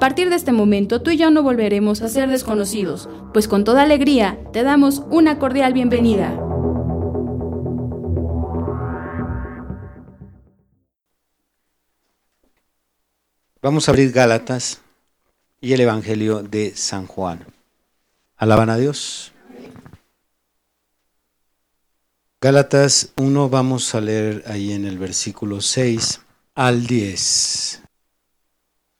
A partir de este momento tú y yo no volveremos a ser desconocidos, pues con toda alegría te damos una cordial bienvenida. Vamos a abrir Gálatas y el Evangelio de San Juan. Alaban a Dios. Gálatas 1 vamos a leer ahí en el versículo 6 al 10.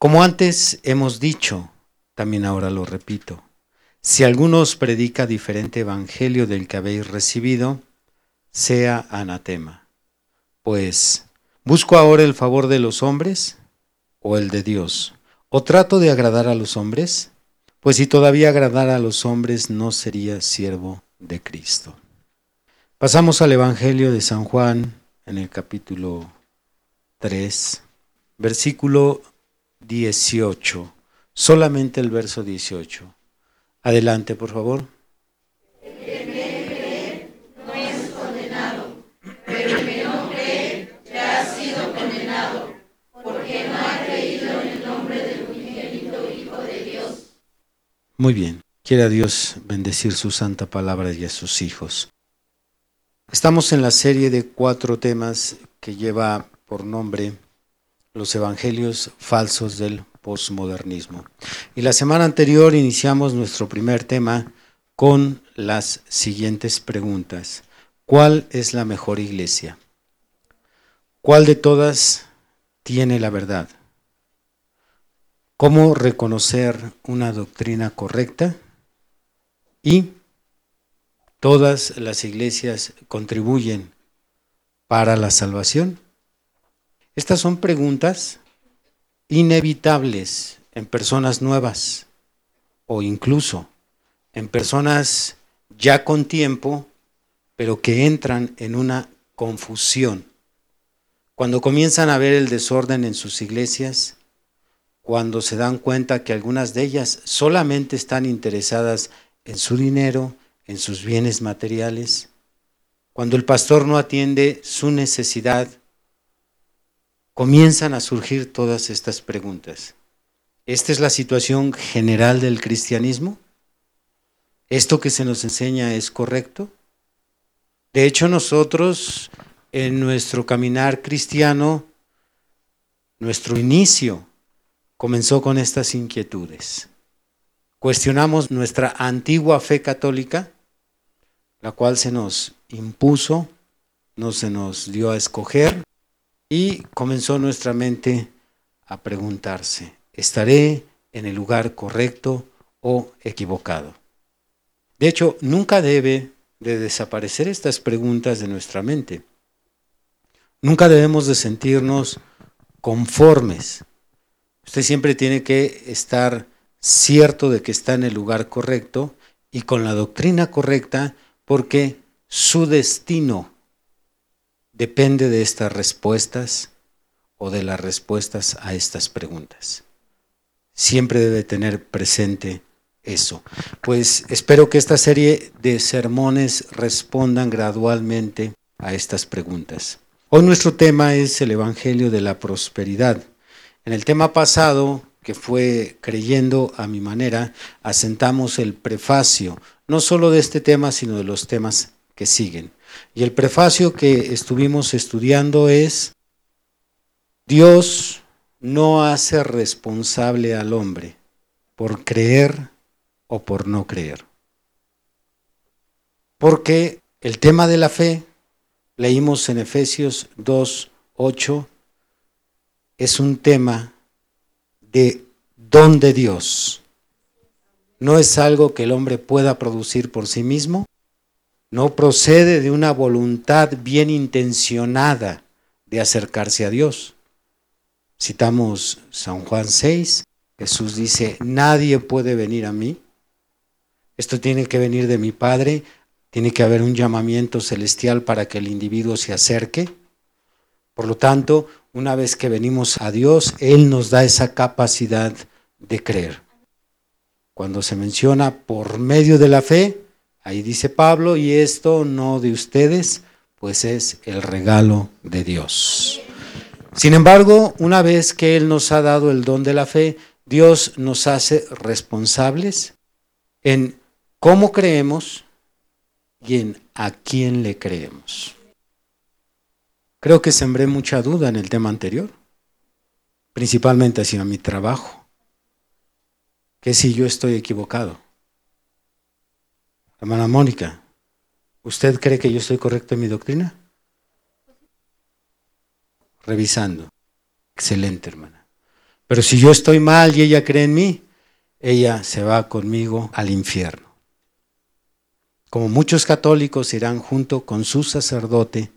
Como antes hemos dicho, también ahora lo repito, si alguno os predica diferente evangelio del que habéis recibido, sea anatema. Pues, ¿busco ahora el favor de los hombres o el de Dios? ¿O trato de agradar a los hombres? Pues si todavía agradara a los hombres, no sería siervo de Cristo. Pasamos al Evangelio de San Juan en el capítulo 3, versículo 18, solamente el verso 18. Adelante, por favor. no es condenado, pero el que no cree ya ha sido condenado, porque no ha creído en el nombre del unigénito Hijo de Dios. Muy bien. Quiera Dios bendecir su santa palabra y a sus hijos. Estamos en la serie de cuatro temas que lleva por nombre los evangelios falsos del posmodernismo. Y la semana anterior iniciamos nuestro primer tema con las siguientes preguntas. ¿Cuál es la mejor iglesia? ¿Cuál de todas tiene la verdad? ¿Cómo reconocer una doctrina correcta? Y todas las iglesias contribuyen para la salvación. Estas son preguntas inevitables en personas nuevas o incluso en personas ya con tiempo, pero que entran en una confusión. Cuando comienzan a ver el desorden en sus iglesias, cuando se dan cuenta que algunas de ellas solamente están interesadas en su dinero, en sus bienes materiales, cuando el pastor no atiende su necesidad, comienzan a surgir todas estas preguntas. ¿Esta es la situación general del cristianismo? ¿Esto que se nos enseña es correcto? De hecho, nosotros en nuestro caminar cristiano, nuestro inicio comenzó con estas inquietudes. Cuestionamos nuestra antigua fe católica, la cual se nos impuso, no se nos dio a escoger, y comenzó nuestra mente a preguntarse, ¿estaré en el lugar correcto o equivocado? De hecho, nunca debe de desaparecer estas preguntas de nuestra mente. Nunca debemos de sentirnos conformes. Usted siempre tiene que estar cierto de que está en el lugar correcto y con la doctrina correcta porque su destino depende de estas respuestas o de las respuestas a estas preguntas. Siempre debe tener presente eso. Pues espero que esta serie de sermones respondan gradualmente a estas preguntas. Hoy nuestro tema es el Evangelio de la Prosperidad. En el tema pasado, que fue creyendo a mi manera, asentamos el prefacio, no solo de este tema, sino de los temas que siguen. Y el prefacio que estuvimos estudiando es, Dios no hace responsable al hombre por creer o por no creer. Porque el tema de la fe, leímos en Efesios 2, 8, es un tema de don de Dios. No es algo que el hombre pueda producir por sí mismo, no procede de una voluntad bien intencionada de acercarse a Dios. Citamos San Juan 6, Jesús dice, nadie puede venir a mí. Esto tiene que venir de mi Padre, tiene que haber un llamamiento celestial para que el individuo se acerque. Por lo tanto, una vez que venimos a Dios, Él nos da esa capacidad de creer. Cuando se menciona por medio de la fe, ahí dice Pablo, y esto no de ustedes, pues es el regalo de Dios. Sin embargo, una vez que Él nos ha dado el don de la fe, Dios nos hace responsables en cómo creemos y en a quién le creemos. Creo que sembré mucha duda en el tema anterior, principalmente hacia mi trabajo que si yo estoy equivocado. Hermana Mónica, ¿usted cree que yo estoy correcto en mi doctrina? Revisando. Excelente, hermana. Pero si yo estoy mal y ella cree en mí, ella se va conmigo al infierno. Como muchos católicos irán junto con su sacerdote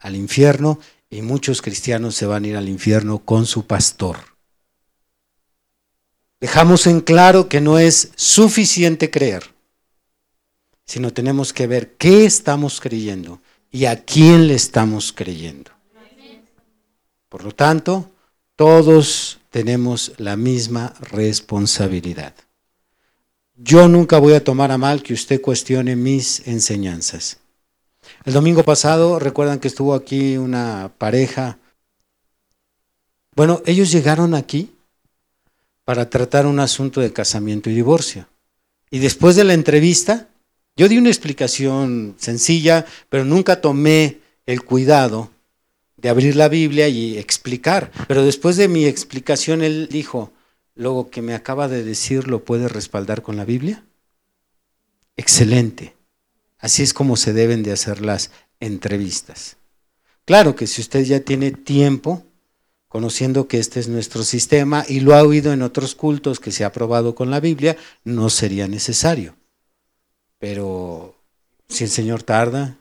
al infierno y muchos cristianos se van a ir al infierno con su pastor. Dejamos en claro que no es suficiente creer, sino tenemos que ver qué estamos creyendo y a quién le estamos creyendo. Por lo tanto, todos tenemos la misma responsabilidad. Yo nunca voy a tomar a mal que usted cuestione mis enseñanzas. El domingo pasado, recuerdan que estuvo aquí una pareja. Bueno, ellos llegaron aquí para tratar un asunto de casamiento y divorcio. Y después de la entrevista, yo di una explicación sencilla, pero nunca tomé el cuidado de abrir la Biblia y explicar. Pero después de mi explicación, él dijo, luego que me acaba de decir, ¿lo puede respaldar con la Biblia? Excelente. Así es como se deben de hacer las entrevistas. Claro que si usted ya tiene tiempo conociendo que este es nuestro sistema y lo ha oído en otros cultos que se ha aprobado con la Biblia, no sería necesario. Pero si el Señor tarda,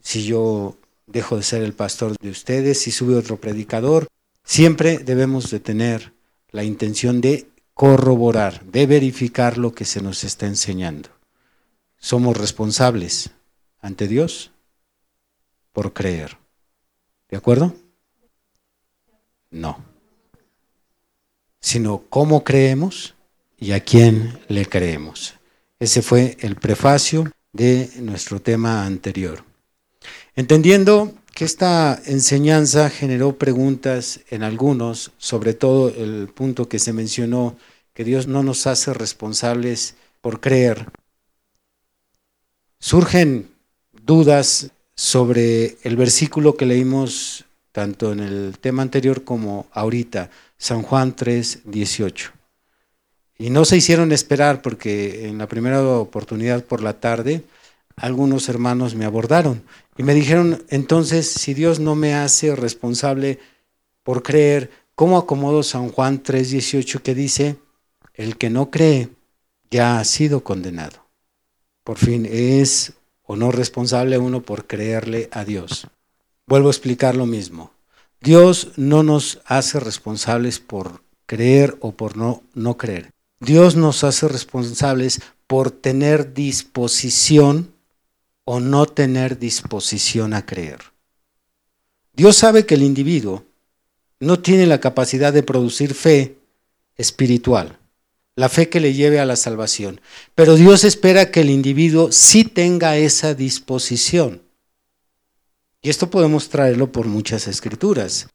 si yo dejo de ser el pastor de ustedes, si sube otro predicador, siempre debemos de tener la intención de corroborar, de verificar lo que se nos está enseñando. Somos responsables ante Dios por creer. ¿De acuerdo? No. Sino cómo creemos y a quién le creemos. Ese fue el prefacio de nuestro tema anterior. Entendiendo que esta enseñanza generó preguntas en algunos, sobre todo el punto que se mencionó, que Dios no nos hace responsables por creer. Surgen dudas sobre el versículo que leímos tanto en el tema anterior como ahorita, San Juan 3, 18. Y no se hicieron esperar porque en la primera oportunidad por la tarde algunos hermanos me abordaron y me dijeron, entonces, si Dios no me hace responsable por creer, ¿cómo acomodo San Juan 3, 18 que dice, el que no cree ya ha sido condenado? Por fin, es o no responsable uno por creerle a Dios. Vuelvo a explicar lo mismo. Dios no nos hace responsables por creer o por no, no creer. Dios nos hace responsables por tener disposición o no tener disposición a creer. Dios sabe que el individuo no tiene la capacidad de producir fe espiritual, la fe que le lleve a la salvación, pero Dios espera que el individuo sí tenga esa disposición. Y esto podemos traerlo por muchas escrituras.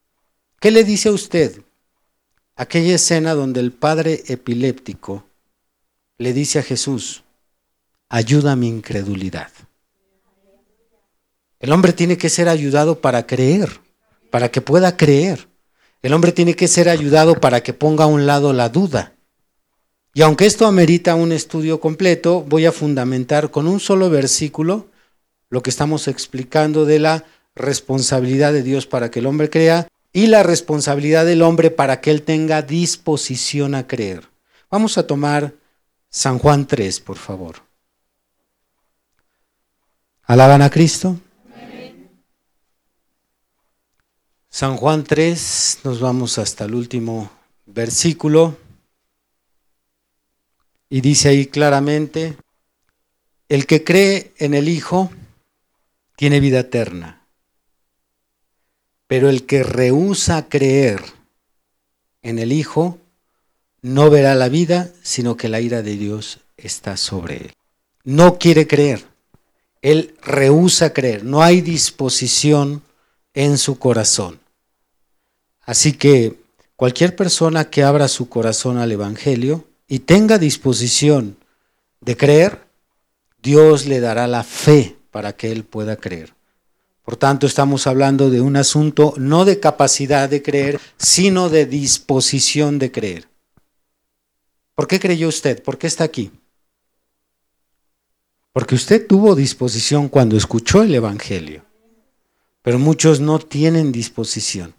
¿Qué le dice a usted? Aquella escena donde el padre epiléptico le dice a Jesús, ayuda a mi incredulidad. El hombre tiene que ser ayudado para creer, para que pueda creer. El hombre tiene que ser ayudado para que ponga a un lado la duda. Y aunque esto amerita un estudio completo, voy a fundamentar con un solo versículo lo que estamos explicando de la responsabilidad de Dios para que el hombre crea y la responsabilidad del hombre para que él tenga disposición a creer. Vamos a tomar San Juan 3, por favor. ¿Alaban a Cristo? San Juan 3, nos vamos hasta el último versículo. Y dice ahí claramente, el que cree en el Hijo tiene vida eterna, pero el que rehúsa creer en el Hijo no verá la vida, sino que la ira de Dios está sobre él. No quiere creer, él rehúsa creer, no hay disposición en su corazón. Así que cualquier persona que abra su corazón al Evangelio, y tenga disposición de creer, Dios le dará la fe para que él pueda creer. Por tanto, estamos hablando de un asunto no de capacidad de creer, sino de disposición de creer. ¿Por qué creyó usted? ¿Por qué está aquí? Porque usted tuvo disposición cuando escuchó el Evangelio, pero muchos no tienen disposición.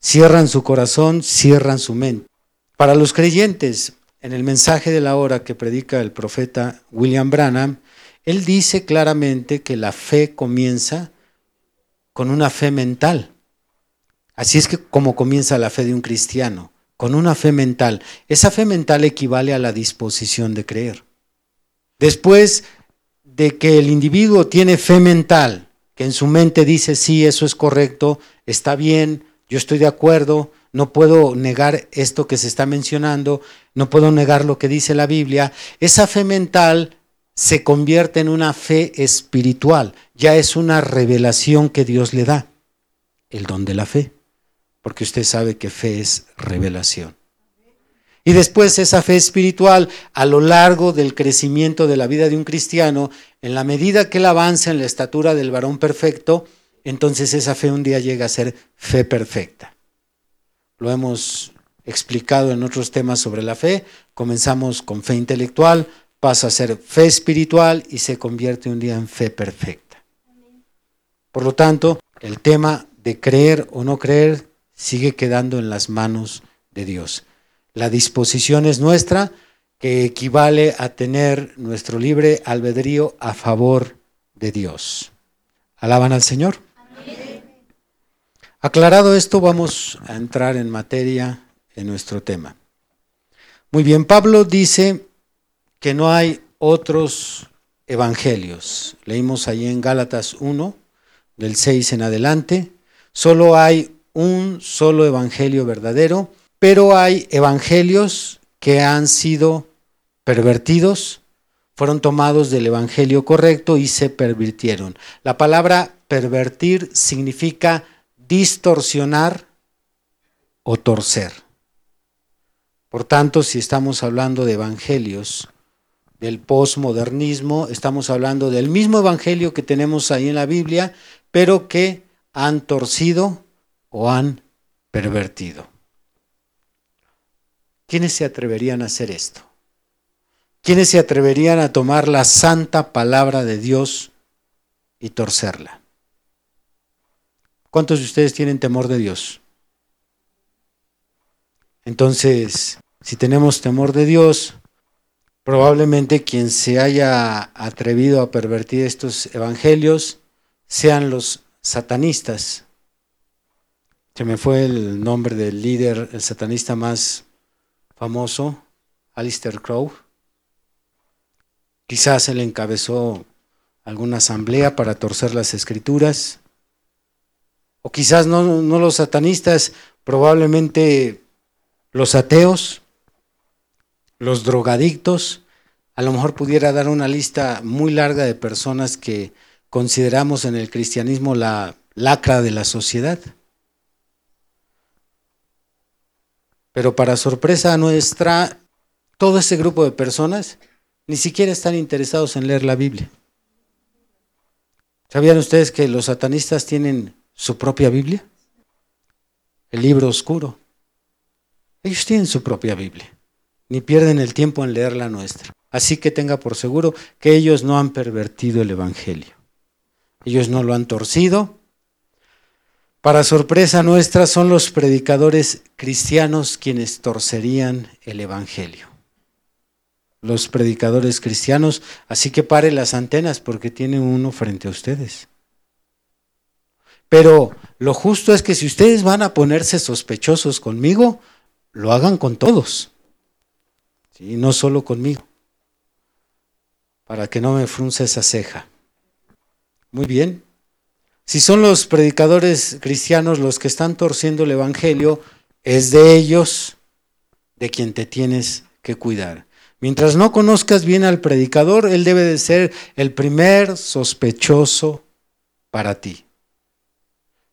Cierran su corazón, cierran su mente. Para los creyentes, en el mensaje de la hora que predica el profeta William Branham, él dice claramente que la fe comienza con una fe mental. Así es que como comienza la fe de un cristiano, con una fe mental. Esa fe mental equivale a la disposición de creer. Después de que el individuo tiene fe mental, que en su mente dice, sí, eso es correcto, está bien, yo estoy de acuerdo, no puedo negar esto que se está mencionando, no puedo negar lo que dice la Biblia, esa fe mental se convierte en una fe espiritual, ya es una revelación que Dios le da, el don de la fe, porque usted sabe que fe es revelación. Y después esa fe espiritual, a lo largo del crecimiento de la vida de un cristiano, en la medida que él avanza en la estatura del varón perfecto, entonces esa fe un día llega a ser fe perfecta lo hemos explicado en otros temas sobre la fe. Comenzamos con fe intelectual, pasa a ser fe espiritual y se convierte un día en fe perfecta. Por lo tanto, el tema de creer o no creer sigue quedando en las manos de Dios. La disposición es nuestra, que equivale a tener nuestro libre albedrío a favor de Dios. ¿Alaban al Señor? Aclarado esto, vamos a entrar en materia en nuestro tema. Muy bien, Pablo dice que no hay otros evangelios. Leímos ahí en Gálatas 1, del 6 en adelante. Solo hay un solo evangelio verdadero, pero hay evangelios que han sido pervertidos, fueron tomados del evangelio correcto y se pervirtieron. La palabra pervertir significa distorsionar o torcer. Por tanto, si estamos hablando de evangelios del posmodernismo, estamos hablando del mismo evangelio que tenemos ahí en la Biblia, pero que han torcido o han pervertido. ¿Quiénes se atreverían a hacer esto? ¿Quiénes se atreverían a tomar la santa palabra de Dios y torcerla? ¿Cuántos de ustedes tienen temor de Dios? Entonces, si tenemos temor de Dios, probablemente quien se haya atrevido a pervertir estos evangelios sean los satanistas. Se me fue el nombre del líder, el satanista más famoso, Alistair Crow. Quizás él encabezó alguna asamblea para torcer las escrituras o quizás no, los satanistas, probablemente los ateos, los drogadictos, a lo mejor pudiera dar una lista muy larga de personas que consideramos en el cristianismo la lacra de la sociedad. Pero para sorpresa nuestra, todo ese grupo de personas ni siquiera están interesados en leer la Biblia. ¿Sabían ustedes que los satanistas tienen su propia Biblia? El libro oscuro. Ellos tienen su propia Biblia, ni pierden el tiempo en leer la nuestra. Así que tenga por seguro que ellos no han pervertido el Evangelio. Ellos no lo han torcido. Para sorpresa nuestra son los predicadores cristianos quienes torcerían el Evangelio. Los predicadores cristianos, así que pare las antenas porque tiene uno frente a ustedes. Pero lo justo es que si ustedes van a ponerse sospechosos conmigo, lo hagan con todos, y no solo conmigo, para que no me frunce esa ceja. Muy bien. Si son los predicadores cristianos los que están torciendo el Evangelio, es de ellos de quien te tienes que cuidar. Mientras no conozcas bien al predicador, él debe de ser el primer sospechoso para ti.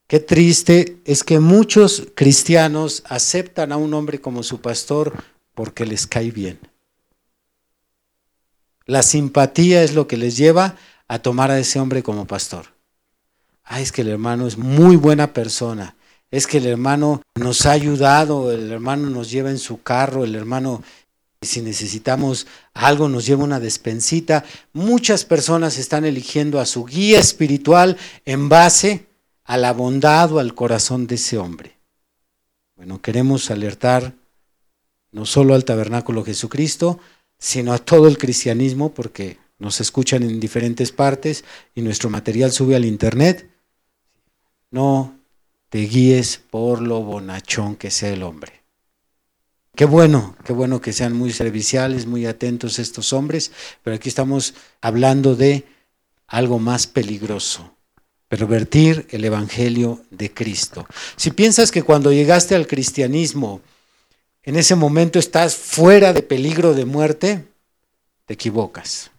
Qué triste es que muchos cristianos aceptan a un hombre como su pastor porque les cae bien. La simpatía es lo que les lleva a tomar a ese hombre como pastor. Ah, es que el hermano es muy buena persona. Es que el hermano nos ha ayudado, el hermano nos lleva en su carro, el hermano si necesitamos algo nos lleva una despensita. Muchas personas están eligiendo a su guía espiritual en base a la bondad o al corazón de ese hombre. Bueno, queremos alertar no solo al tabernáculo Jesucristo, sino a todo el cristianismo, porque nos escuchan en diferentes partes y nuestro material sube al internet. No te guíes por lo bonachón que sea el hombre. Qué bueno, qué bueno que sean muy serviciales, muy atentos estos hombres, pero aquí estamos hablando de algo más peligroso, pervertir el Evangelio de Cristo. Si piensas que cuando llegaste al cristianismo, en ese momento estás fuera de peligro de muerte, te equivocas.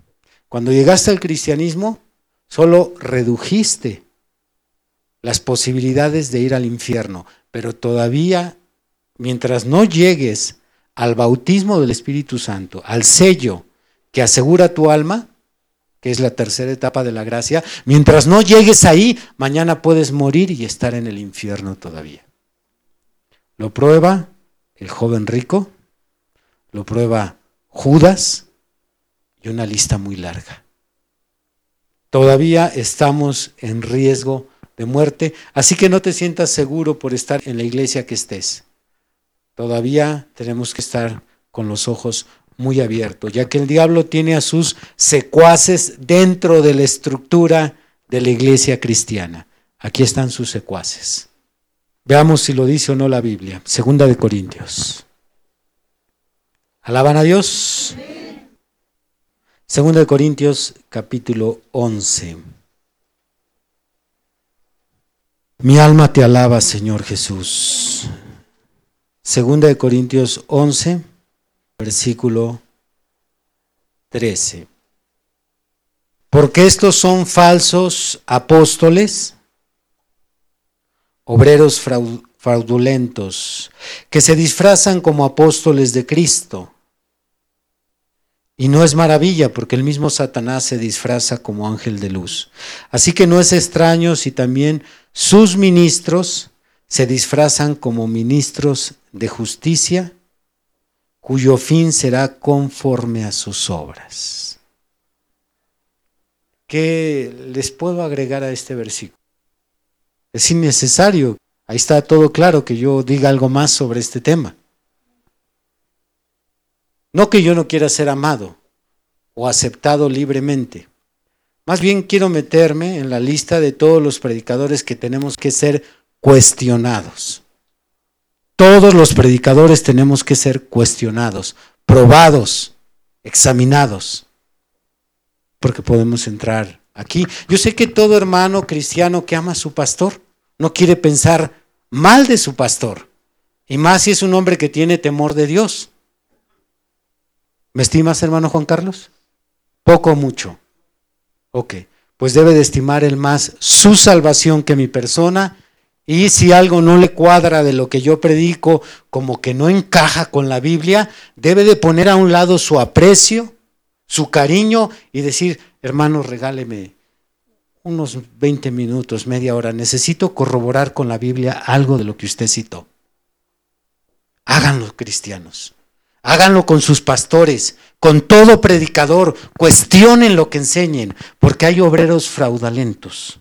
Cuando llegaste al cristianismo, solo redujiste las posibilidades de ir al infierno, pero todavía, mientras no llegues al bautismo del Espíritu Santo, al sello que asegura tu alma, que es la tercera etapa de la gracia, mientras no llegues ahí, mañana puedes morir y estar en el infierno todavía. Lo prueba el joven rico, lo prueba Judas y una lista muy larga. Todavía estamos en riesgo de muerte, así que no te sientas seguro por estar en la iglesia que estés. Todavía tenemos que estar con los ojos muy abierto, ya que el diablo tiene a sus secuaces dentro de la estructura de la iglesia cristiana. Aquí están sus secuaces. Veamos si lo dice o no la Biblia. Segunda de Corintios. ¿Alaban a Dios? Segunda de Corintios capítulo 11. Mi alma te alaba, Señor Jesús. Segunda de Corintios 11 versículo 13. Porque estos son falsos apóstoles, obreros fraudulentos, que se disfrazan como apóstoles de Cristo. Y no es maravilla, porque el mismo Satanás se disfraza como ángel de luz. Así que no es extraño si también sus ministros se disfrazan como ministros de justicia cuyo fin será conforme a sus obras. ¿Qué les puedo agregar a este versículo? Es innecesario, ahí está todo claro que yo diga algo más sobre este tema. No que yo no quiera ser amado o aceptado libremente. Más bien quiero meterme en la lista de todos los predicadores que tenemos que ser cuestionados. Todos los predicadores tenemos que ser cuestionados, probados, examinados, porque podemos entrar aquí. Yo sé que todo hermano cristiano que ama a su pastor no quiere pensar mal de su pastor, y más si es un hombre que tiene temor de Dios. ¿Me estimas, hermano Juan Carlos? Poco o mucho. Ok, pues debe de estimar el más su salvación que mi persona y si algo no le cuadra de lo que yo predico, como que no encaja con la Biblia, debe de poner a un lado su aprecio, su cariño y decir, hermano, regáleme unos 20 minutos, media hora, necesito corroborar con la Biblia algo de lo que usted citó. Háganlo, cristianos. Háganlo con sus pastores, con todo predicador. Cuestionen lo que enseñen, porque hay obreros fraudulentos.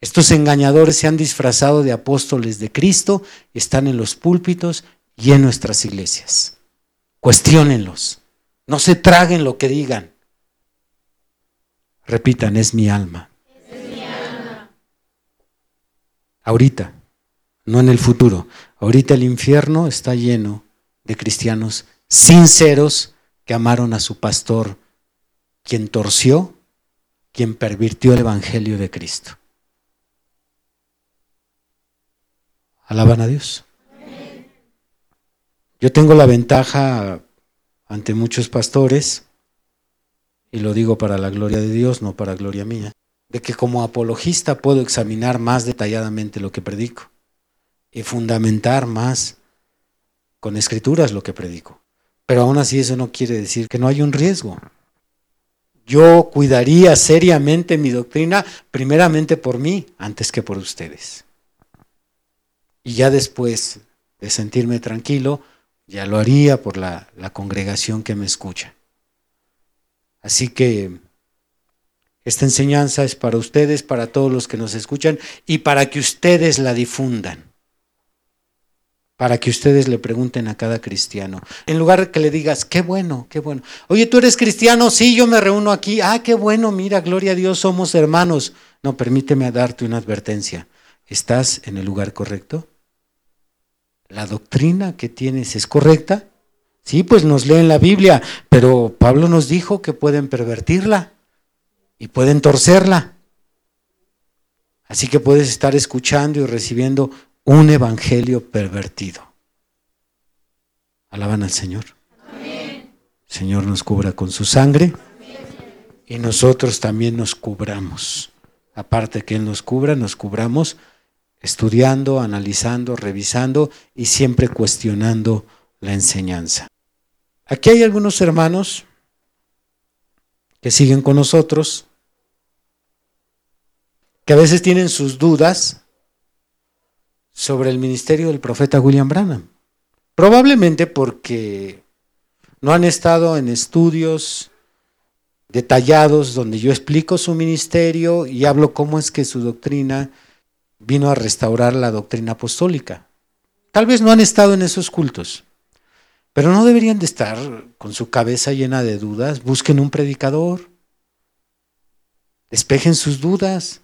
Estos engañadores se han disfrazado de apóstoles de Cristo, están en los púlpitos y en nuestras iglesias. Cuestiónenlos. No se traguen lo que digan. Repitan, es mi alma. Es mi alma. Ahorita, no en el futuro. Ahorita el infierno está lleno de cristianos sinceros que amaron a su pastor, quien torció, quien pervirtió el Evangelio de Cristo. Alaban a Dios. Yo tengo la ventaja ante muchos pastores, y lo digo para la gloria de Dios, no para gloria mía, de que como apologista puedo examinar más detalladamente lo que predico y fundamentar más con escrituras lo que predico. Pero aún así eso no quiere decir que no hay un riesgo. Yo cuidaría seriamente mi doctrina primeramente por mí antes que por ustedes. Y ya después de sentirme tranquilo, ya lo haría por la, congregación que me escucha. Así que esta enseñanza es para ustedes, para todos los que nos escuchan y para que ustedes la difundan. Para que ustedes le pregunten a cada cristiano. En lugar de que le digas, qué bueno, qué bueno. Oye, tú eres cristiano, sí, yo me reúno aquí. Ah, qué bueno, mira, gloria a Dios, somos hermanos. No, permíteme darte una advertencia. ¿Estás en el lugar correcto? La doctrina que tienes es correcta. Sí, pues nos leen la Biblia, pero Pablo nos dijo que pueden pervertirla y pueden torcerla. Así que puedes estar escuchando y recibiendo un evangelio pervertido. Alaban al Señor. Señor nos cubra con su sangre y nosotros también nos cubramos. Aparte que Él nos cubra, nos cubramos estudiando, analizando, revisando y siempre cuestionando la enseñanza. Aquí hay algunos hermanos que siguen con nosotros, que a veces tienen sus dudas sobre el ministerio del profeta William Branham. Probablemente porque no han estado en estudios detallados donde yo explico su ministerio y hablo cómo es que su doctrina vino a restaurar la doctrina apostólica. Tal vez no han estado en esos cultos, pero no deberían de estar con su cabeza llena de dudas. Busquen un predicador, despejen sus dudas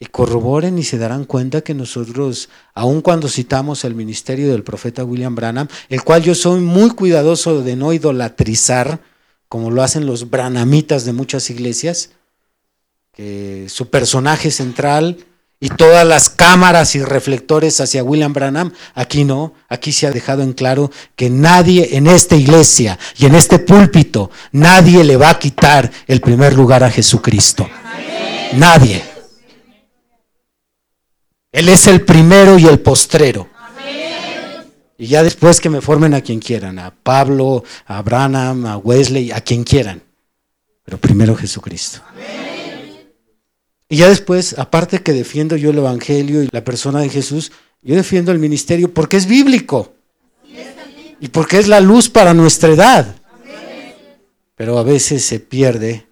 y corroboren y se darán cuenta que nosotros, aun cuando citamos el ministerio del profeta William Branham, el cual yo soy muy cuidadoso de no idolatrizar, como lo hacen los branamitas de muchas iglesias, que su personaje central y todas las cámaras y reflectores hacia William Branham. Aquí no, aquí se ha dejado en claro que nadie en esta iglesia y en este púlpito, nadie le va a quitar el primer lugar a Jesucristo. Nadie. Él es el primero y el postrero. Y ya después que me formen a quien quieran, a Pablo, a Branham, a Wesley, a quien quieran. Pero primero Jesucristo. Amén. Y ya después, aparte que defiendo yo el Evangelio y la persona de Jesús, yo defiendo el ministerio porque es bíblico. Y porque es la luz para nuestra edad. Pero a veces se pierde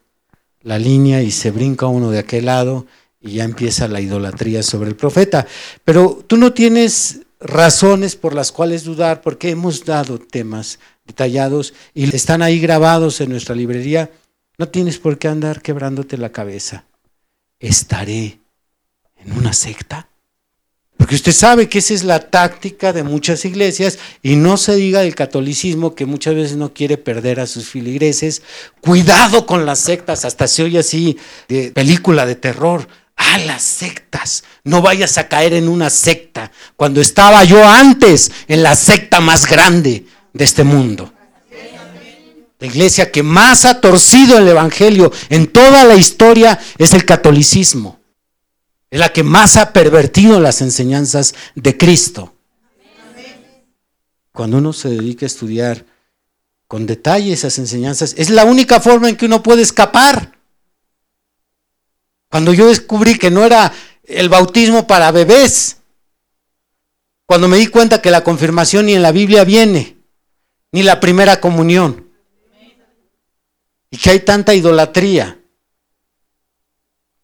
la línea y se brinca uno de aquel lado y ya empieza la idolatría sobre el profeta. Pero tú no tienes razones por las cuales dudar porque hemos dado temas detallados y están ahí grabados en nuestra librería. No tienes por qué andar quebrándote la cabeza estaré en una secta? Porque usted sabe que esa es la táctica de muchas iglesias y no se diga del catolicismo que muchas veces no quiere perder a sus filigreses. Cuidado con las sectas, hasta se oye así de película de terror. A las sectas, no vayas a caer en una secta, cuando estaba yo antes en la secta más grande de este mundo. La iglesia que más ha torcido el Evangelio en toda la historia es el catolicismo. Es la que más ha pervertido las enseñanzas de Cristo. Cuando uno se dedica a estudiar con detalle esas enseñanzas. Es la única forma en que uno puede escapar. Cuando yo descubrí que no era el bautismo para bebés, cuando me di cuenta que la confirmación ni en la Biblia viene, ni la primera comunión, y que hay tanta idolatría,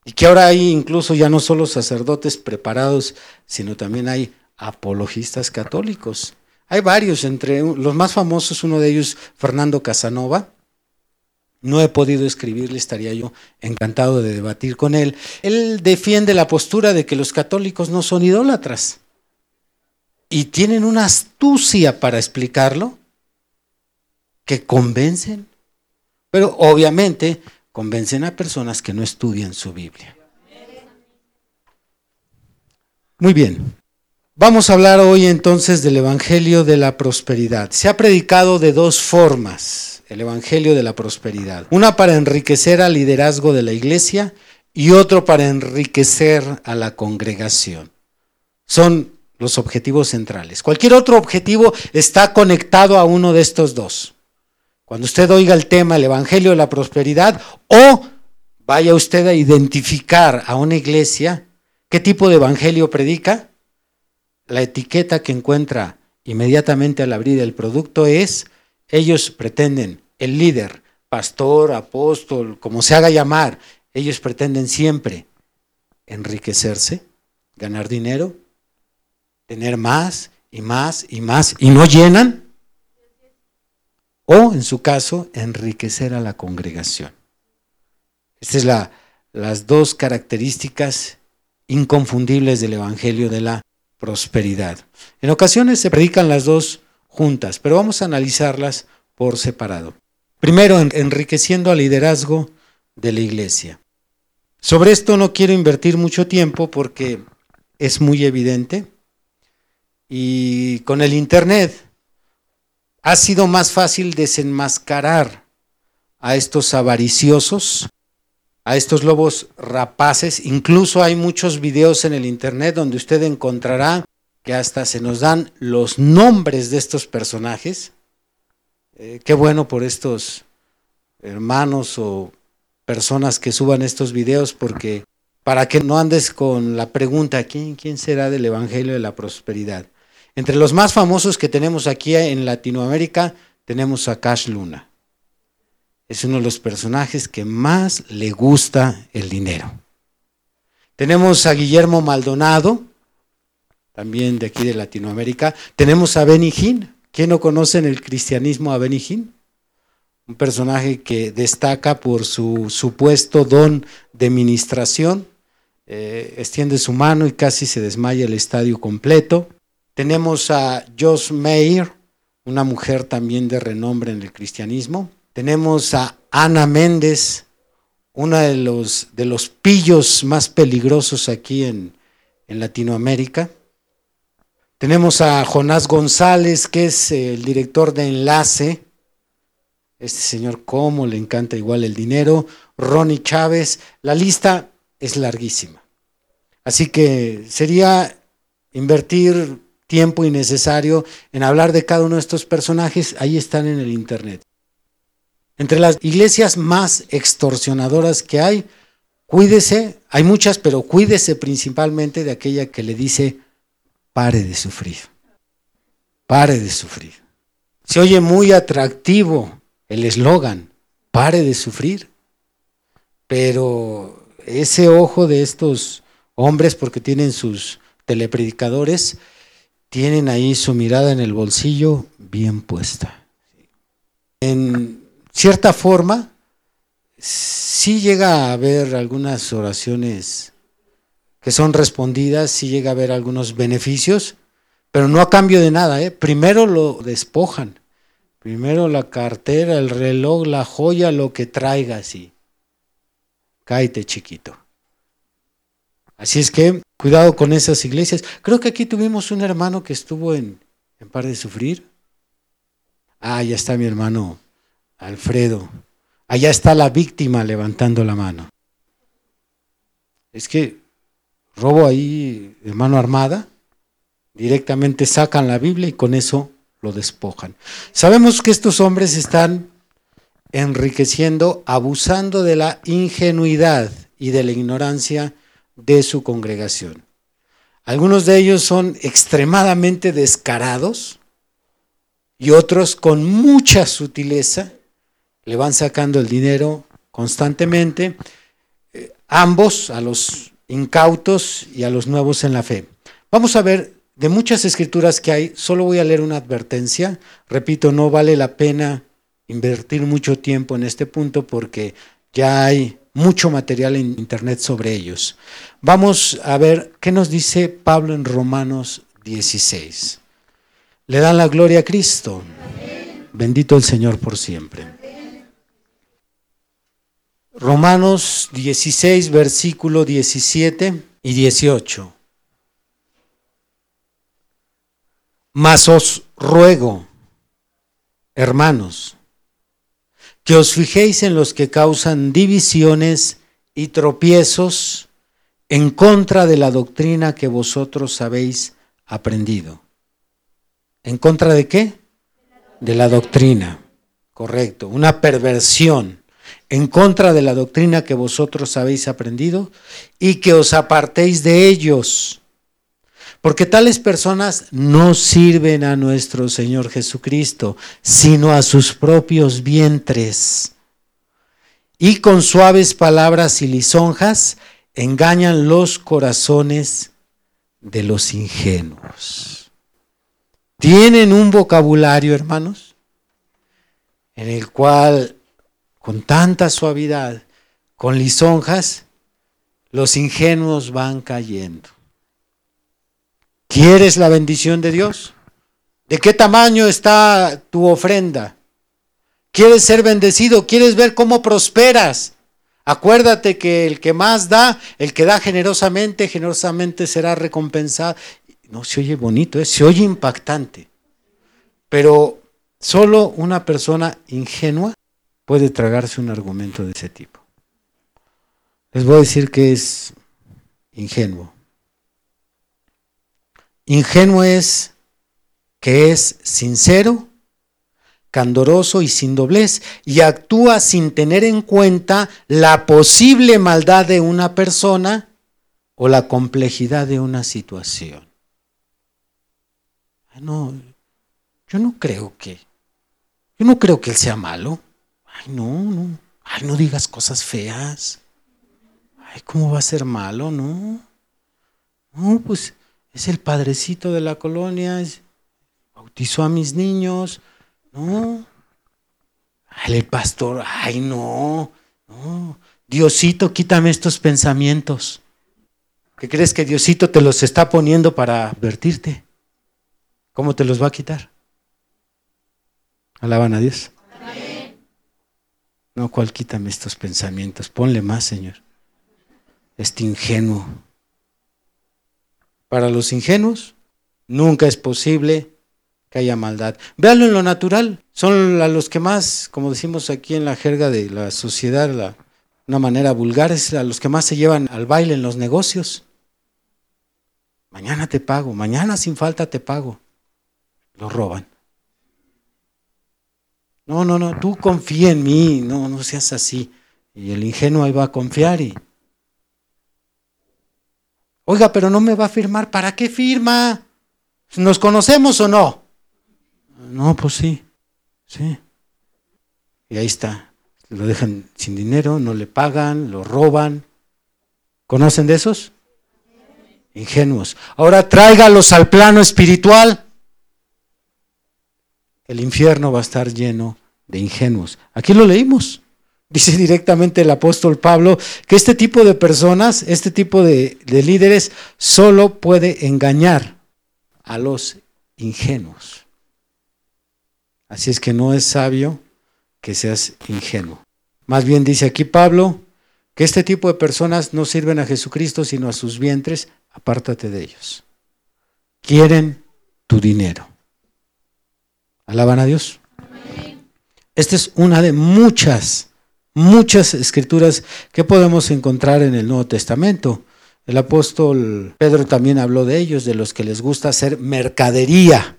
y que ahora hay incluso ya no solo sacerdotes preparados, sino también hay apologistas católicos. Hay varios, entre los más famosos, uno de ellos, Fernando Casanova. No he podido escribirle, estaría yo encantado de debatir con él. Él defiende la postura de que los católicos no son idólatras. Y tienen una astucia para explicarlo que convencen. Pero obviamente convencen a personas que no estudian su Biblia. Muy bien. Vamos a hablar hoy entonces del Evangelio de la Prosperidad. Se ha predicado de dos formas el Evangelio de la Prosperidad. Una para enriquecer al liderazgo de la iglesia y otro para enriquecer a la congregación. Son los objetivos centrales. Cualquier otro objetivo está conectado a uno de estos dos. Cuando usted oiga el tema, el Evangelio de la Prosperidad, o vaya usted a identificar a una iglesia, ¿qué tipo de evangelio predica? la etiqueta que encuentra inmediatamente al abrir el producto es, ellos pretenden, el líder, pastor, apóstol, como se haga llamar, ellos pretenden siempre enriquecerse, ganar dinero, tener más y más y más y no llenan. O, en su caso, enriquecer a la congregación. Estas son las dos características inconfundibles del Evangelio de la prosperidad. En ocasiones se predican las dos juntas, pero vamos a analizarlas por separado. Primero, enriqueciendo al liderazgo de la iglesia. Sobre esto no quiero invertir mucho tiempo porque es muy evidente y con el Internet ha sido más fácil desenmascarar a estos avariciosos a estos lobos rapaces. Incluso hay muchos videos en el internet donde usted encontrará que hasta se nos dan los nombres de estos personajes. Eh, qué bueno por estos hermanos o personas que suban estos videos porque para que no andes con la pregunta, ¿quién, quién será del Evangelio de la Prosperidad? Entre los más famosos que tenemos aquí en Latinoamérica tenemos a Cash Luna es uno de los personajes que más le gusta el dinero. Tenemos a Guillermo Maldonado, también de aquí de Latinoamérica. Tenemos a Benny Hinn. ¿Quién no conoce en el cristianismo a Benny Hinn? Un personaje que destaca por su supuesto don de ministración. Eh, extiende su mano y casi se desmaya el estadio completo. Tenemos a Joss Mayer, una mujer también de renombre en el cristianismo. Tenemos a Ana Méndez, una de los, de los pillos más peligrosos aquí en, en Latinoamérica. Tenemos a Jonás González, que es el director de Enlace. Este señor, cómo le encanta igual el dinero. Ronnie Chávez. La lista es larguísima. Así que sería invertir tiempo innecesario en hablar de cada uno de estos personajes. Ahí están en el Internet. Entre las iglesias más extorsionadoras que hay, cuídese, hay muchas, pero cuídese principalmente de aquella que le dice, pare de sufrir, pare de sufrir. Se oye muy atractivo el eslogan, pare de sufrir, pero ese ojo de estos hombres, porque tienen sus telepredicadores, tienen ahí su mirada en el bolsillo bien puesta. En cierta forma, sí llega a haber algunas oraciones que son respondidas, sí llega a haber algunos beneficios, pero no a cambio de nada. ¿eh? Primero lo despojan, primero la cartera, el reloj, la joya, lo que traiga así. Cáete chiquito. Así es que cuidado con esas iglesias. Creo que aquí tuvimos un hermano que estuvo en, en par de sufrir. Ah, ya está mi hermano Alfredo, allá está la víctima levantando la mano. Es que robo ahí de mano armada, directamente sacan la Biblia y con eso lo despojan. Sabemos que estos hombres están enriqueciendo, abusando de la ingenuidad y de la ignorancia de su congregación. Algunos de ellos son extremadamente descarados y otros con mucha sutileza le van sacando el dinero constantemente, eh, ambos a los incautos y a los nuevos en la fe. Vamos a ver de muchas escrituras que hay, solo voy a leer una advertencia. Repito, no vale la pena invertir mucho tiempo en este punto porque ya hay mucho material en internet sobre ellos. Vamos a ver qué nos dice Pablo en Romanos 16. Le dan la gloria a Cristo. Bendito el Señor por siempre. Romanos 16, versículo 17 y 18. Mas os ruego, hermanos, que os fijéis en los que causan divisiones y tropiezos en contra de la doctrina que vosotros habéis aprendido. ¿En contra de qué? De la doctrina. Correcto. Una perversión en contra de la doctrina que vosotros habéis aprendido y que os apartéis de ellos porque tales personas no sirven a nuestro Señor Jesucristo, sino a sus propios vientres. Y con suaves palabras y lisonjas engañan los corazones de los ingenuos. Tienen un vocabulario, hermanos, en el cual con tanta suavidad, con lisonjas, los ingenuos van cayendo. ¿Quieres la bendición de Dios? ¿De qué tamaño está tu ofrenda? ¿Quieres ser bendecido? ¿Quieres ver cómo prosperas? Acuérdate que el que más da, el que da generosamente, generosamente será recompensado. No se oye bonito, ¿eh? se oye impactante. Pero solo una persona ingenua puede tragarse un argumento de ese tipo. Les voy a decir que es ingenuo. Ingenuo es que es sincero, candoroso y sin doblez, y actúa sin tener en cuenta la posible maldad de una persona o la complejidad de una situación. No, yo no creo que, yo no creo que él sea malo. Ay, no, no, ay, no digas cosas feas. Ay, ¿cómo va a ser malo? No, no, pues es el padrecito de la colonia, bautizó a mis niños, no. El pastor, ay no, no. Diosito, quítame estos pensamientos. ¿Qué crees que Diosito te los está poniendo para advertirte? ¿Cómo te los va a quitar? Alaban a Dios. No, cuál quítame estos pensamientos. Ponle más, Señor. Este ingenuo. Para los ingenuos, nunca es posible que haya maldad. Véanlo en lo natural. Son los que más, como decimos aquí en la jerga de la sociedad, la, una manera vulgar, es los que más se llevan al baile en los negocios. Mañana te pago, mañana sin falta te pago. Lo roban. No, no, no, tú confía en mí, no, no seas así. Y el ingenuo ahí va a confiar y Oiga, pero no me va a firmar. ¿Para qué firma? ¿Nos conocemos o no? No, pues sí. Sí. Y ahí está. Lo dejan sin dinero, no le pagan, lo roban. ¿Conocen de esos? Ingenuos. Ahora tráigalos al plano espiritual. El infierno va a estar lleno de ingenuos. Aquí lo leímos. Dice directamente el apóstol Pablo que este tipo de personas, este tipo de, líderes, solo puede engañar a los ingenuos. Así es que no es sabio que seas ingenuo. Más bien dice aquí Pablo que este tipo de personas no sirven a Jesucristo sino a sus vientres, apártate de ellos. Quieren tu dinero. ¿Alaban a Dios? Esta es una de muchas muchas escrituras que podemos encontrar en el Nuevo Testamento. El apóstol Pedro también habló de ellos, de los que les gusta hacer mercadería.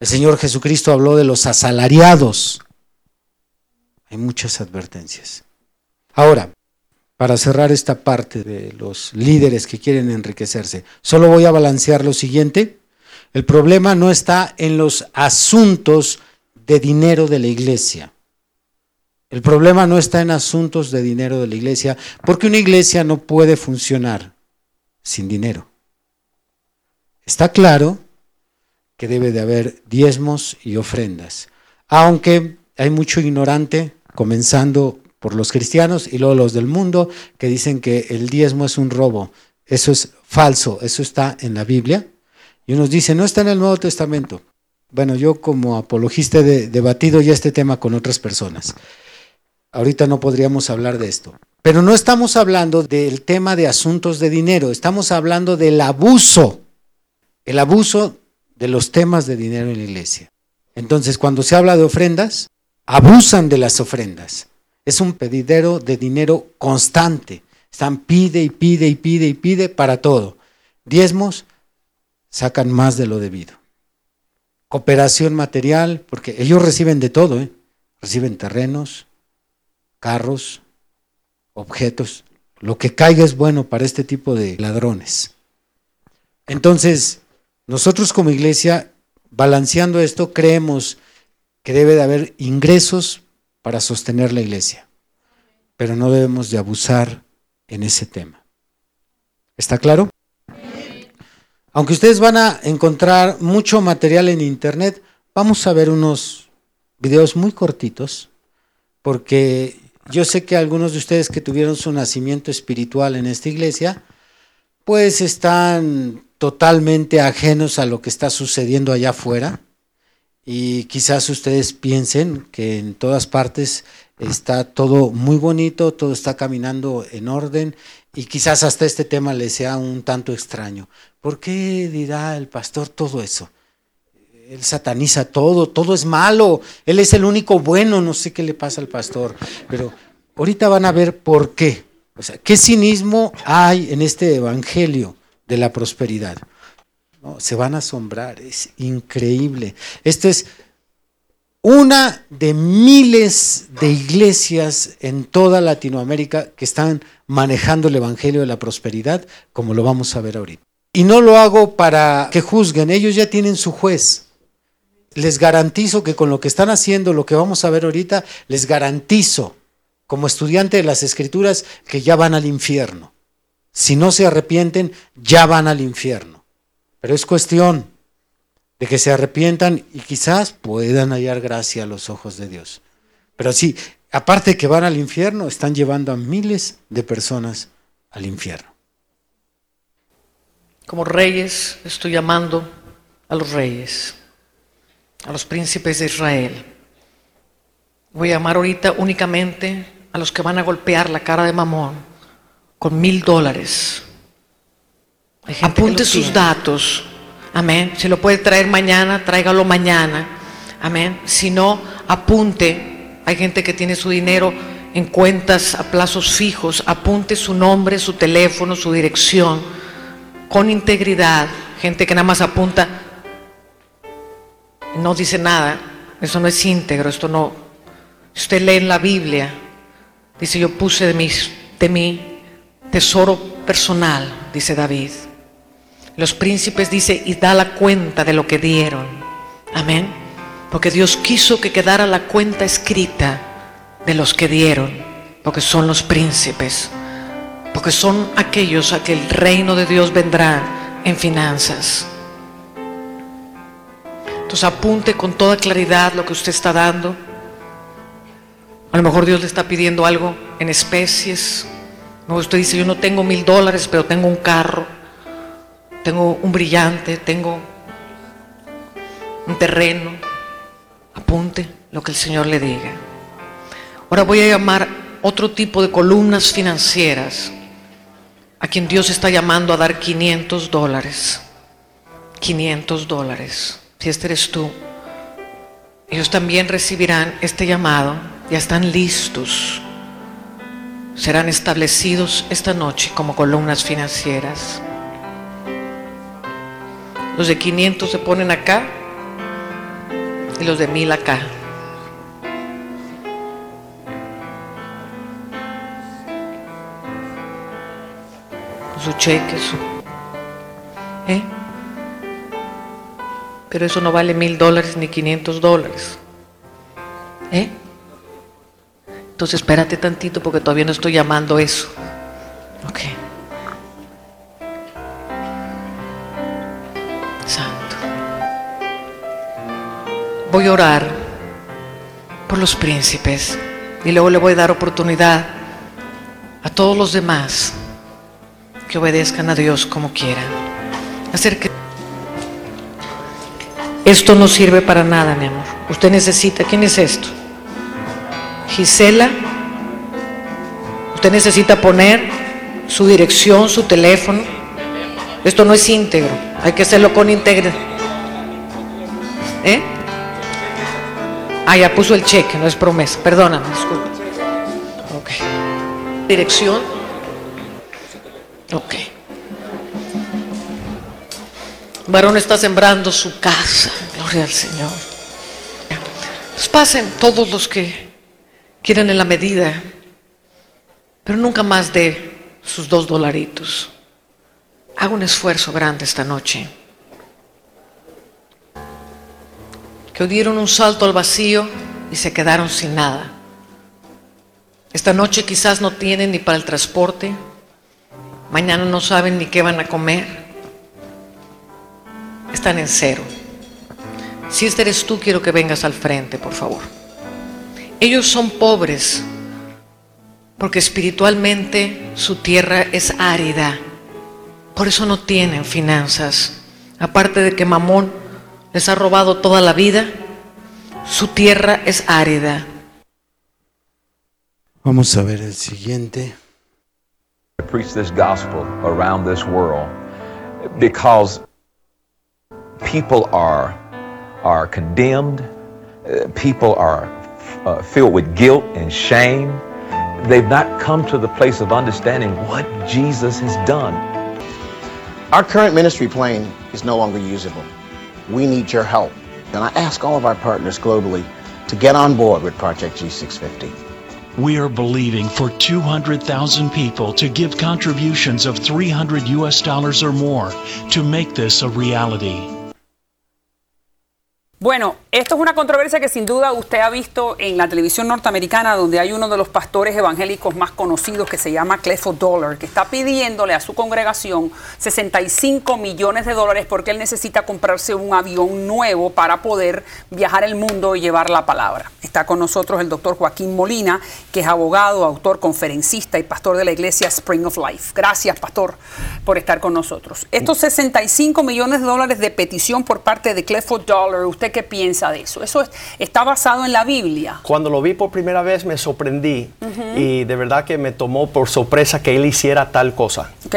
El Señor Jesucristo habló de los asalariados. Hay muchas advertencias. Ahora, para cerrar esta parte de los líderes que quieren enriquecerse, solo voy a balancear lo siguiente. El problema no está en los asuntos de dinero de la iglesia. El problema no está en asuntos de dinero de la iglesia, porque una iglesia no puede funcionar sin dinero. Está claro que debe de haber diezmos y ofrendas, aunque hay mucho ignorante, comenzando por los cristianos y luego los del mundo que dicen que el diezmo es un robo. Eso es falso, eso está en la Biblia. Y unos dicen, no está en el Nuevo Testamento. Bueno, yo como apologista he debatido ya este tema con otras personas. Ahorita no podríamos hablar de esto. Pero no estamos hablando del tema de asuntos de dinero, estamos hablando del abuso, el abuso de los temas de dinero en la iglesia. Entonces, cuando se habla de ofrendas, abusan de las ofrendas. Es un pedidero de dinero constante. Están pide y pide y pide y pide para todo. Diezmos sacan más de lo debido. Cooperación material, porque ellos reciben de todo, ¿eh? reciben terrenos, carros, objetos. Lo que caiga es bueno para este tipo de ladrones. Entonces, nosotros como iglesia, balanceando esto, creemos que debe de haber ingresos para sostener la iglesia, pero no debemos de abusar en ese tema. ¿Está claro? Aunque ustedes van a encontrar mucho material en internet, vamos a ver unos videos muy cortitos, porque yo sé que algunos de ustedes que tuvieron su nacimiento espiritual en esta iglesia, pues están totalmente ajenos a lo que está sucediendo allá afuera y quizás ustedes piensen que en todas partes está todo muy bonito, todo está caminando en orden y quizás hasta este tema les sea un tanto extraño. ¿Por qué dirá el pastor todo eso? Él sataniza todo, todo es malo, él es el único bueno, no sé qué le pasa al pastor, pero ahorita van a ver por qué. O sea, ¿qué cinismo hay en este evangelio de la prosperidad? se van a asombrar, es increíble. Esto es una de miles de iglesias en toda Latinoamérica que están manejando el Evangelio de la Prosperidad, como lo vamos a ver ahorita. Y no lo hago para que juzguen, ellos ya tienen su juez. Les garantizo que con lo que están haciendo, lo que vamos a ver ahorita, les garantizo, como estudiante de las Escrituras, que ya van al infierno. Si no se arrepienten, ya van al infierno. Pero es cuestión de que se arrepientan y quizás puedan hallar gracia a los ojos de Dios. Pero sí, aparte de que van al infierno, están llevando a miles de personas al infierno. Como reyes estoy llamando a los reyes, a los príncipes de Israel. Voy a llamar ahorita únicamente a los que van a golpear la cara de Mamón con mil dólares Apunte sus datos. Amén. Si lo puede traer mañana, tráigalo mañana. Amén. Si no, apunte. Hay gente que tiene su dinero en cuentas a plazos fijos. Apunte su nombre, su teléfono, su dirección. Con integridad. Gente que nada más apunta. No dice nada. Eso no es íntegro. Esto no. usted lee en la Biblia. Dice, yo puse de, mis, de mi tesoro personal, dice David. Los príncipes dice, y da la cuenta de lo que dieron. Amén. Porque Dios quiso que quedara la cuenta escrita de los que dieron, porque son los príncipes, porque son aquellos a que el reino de Dios vendrá en finanzas. Entonces apunte con toda claridad lo que usted está dando. A lo mejor Dios le está pidiendo algo en especies. No, usted dice, yo no tengo mil dólares, pero tengo un carro tengo un brillante, tengo un terreno. Apunte lo que el Señor le diga. Ahora voy a llamar otro tipo de columnas financieras a quien Dios está llamando a dar 500 dólares. 500 dólares. Si este eres tú, ellos también recibirán este llamado. Ya están listos. Serán establecidos esta noche como columnas financieras. Los de 500 se ponen acá y los de mil acá. Su cheque, su... ¿Eh? Pero eso no vale mil dólares ni quinientos dólares. ¿Eh? Entonces espérate tantito porque todavía no estoy llamando eso. Ok. Santo. Voy a orar por los príncipes y luego le voy a dar oportunidad a todos los demás que obedezcan a Dios como quieran. Hacer que esto no sirve para nada, mi amor. Usted necesita, ¿quién es esto? Gisela, usted necesita poner su dirección, su teléfono. Esto no es íntegro, hay que hacerlo con integridad. ¿Eh? Ah, ya puso el cheque, no es promesa. Perdóname, disculpe. Ok. Dirección. Ok. Varón está sembrando su casa. Gloria al Señor. Pasen todos los que quieren en la medida, pero nunca más de sus dos dolaritos. Haga un esfuerzo grande esta noche. Que dieron un salto al vacío y se quedaron sin nada. Esta noche quizás no tienen ni para el transporte. Mañana no saben ni qué van a comer. Están en cero. Si este eres tú, quiero que vengas al frente, por favor. Ellos son pobres porque espiritualmente su tierra es árida. Por eso no tienen finanzas. Aparte de que Mamón les ha robado toda la vida, su tierra es árida. Vamos a ver el siguiente. preach this gospel around this world because people are are condemned uh, people are uh, filled with guilt and shame they've not come to the place of understanding what Jesus has done Our current ministry plane is no longer usable. We need your help. And I ask all of our partners globally to get on board with Project G650. We are believing for 200,000 people to give contributions of 300 US dollars or more to make this a reality. Bueno, esto es una controversia que sin duda usted ha visto en la televisión norteamericana, donde hay uno de los pastores evangélicos más conocidos que se llama Clifford Dollar, que está pidiéndole a su congregación 65 millones de dólares porque él necesita comprarse un avión nuevo para poder viajar el mundo y llevar la palabra. Está con nosotros el doctor Joaquín Molina, que es abogado, autor, conferencista y pastor de la iglesia Spring of Life. Gracias, pastor, por estar con nosotros. Estos 65 millones de dólares de petición por parte de Clifford Dollar, ¿usted qué piensa de eso? ¿Eso es- está basado en la Biblia? Cuando lo vi por primera vez me sorprendí y de verdad que me tomó por sorpresa que él hiciera tal cosa. ¿Ok?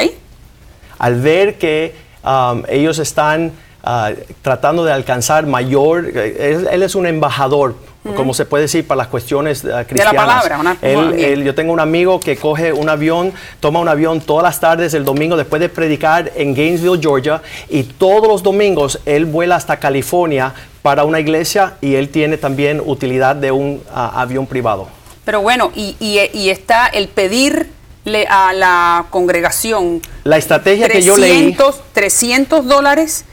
Al ver que um, ellos están ah, tratando de alcanzar mayor, eh, él, él es un embajador, como se puede decir, para las cuestiones ah, cristianas. palabra, una- Él- yo tengo un amigo que coge un avión, toma un avión todas las tardes el domingo después de predicar en Gainesville, Georgia, y todos los domingos él vuela hasta California para una iglesia y él tiene también utilidad de un ah, avión privado. Pero bueno, y, y- y está el pedirle a la congregación La estrategia que yo leí. 300, 300 dólares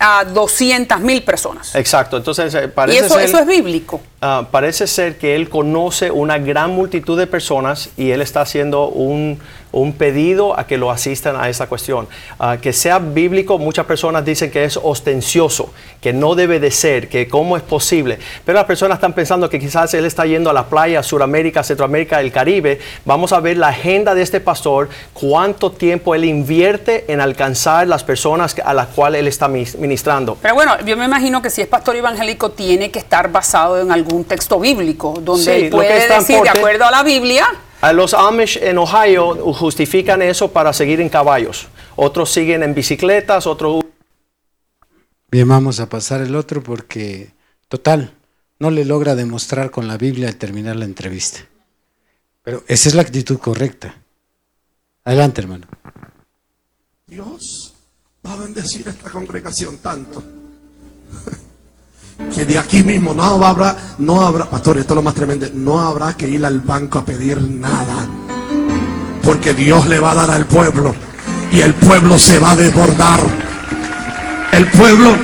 a 200 mil personas. Exacto, entonces eh, Y parece eso, ser, eso es bíblico. ah, parece ser que él conoce una gran multitud de personas y él está haciendo un, un pedido a que lo asistan a esa cuestión. Ah, que sea bíblico, muchas personas dicen que es ostencioso, que no debe de ser, que cómo es posible. Pero las personas están pensando que quizás él está yendo a la playa, Suramérica, Centroamérica, el Caribe. Vamos a ver la agenda de este pastor, cuánto tiempo él invierte en alcanzar las personas a las cuales él está ministrando. Pero bueno, yo me imagino que si es pastor evangélico tiene que estar basado en algún texto bíblico, donde Sí, él puede decir, de acuerdo a la Biblia, los Amish en Ohio justifican eso para seguir en caballos. Otros siguen en bicicletas, otros Bien, vamos a pasar el otro porque, total, no le logra demostrar con la Biblia al terminar la entrevista. Pero esa es la actitud correcta. Adelante, hermano. Dios va a bendecir a esta congregación tanto Que de aquí mismo no habrá, no habrá, pastor, esto es lo más tremendo, no habrá que ir al banco a pedir nada. Porque Dios le va a dar al pueblo y el pueblo se va a desbordar. El pueblo.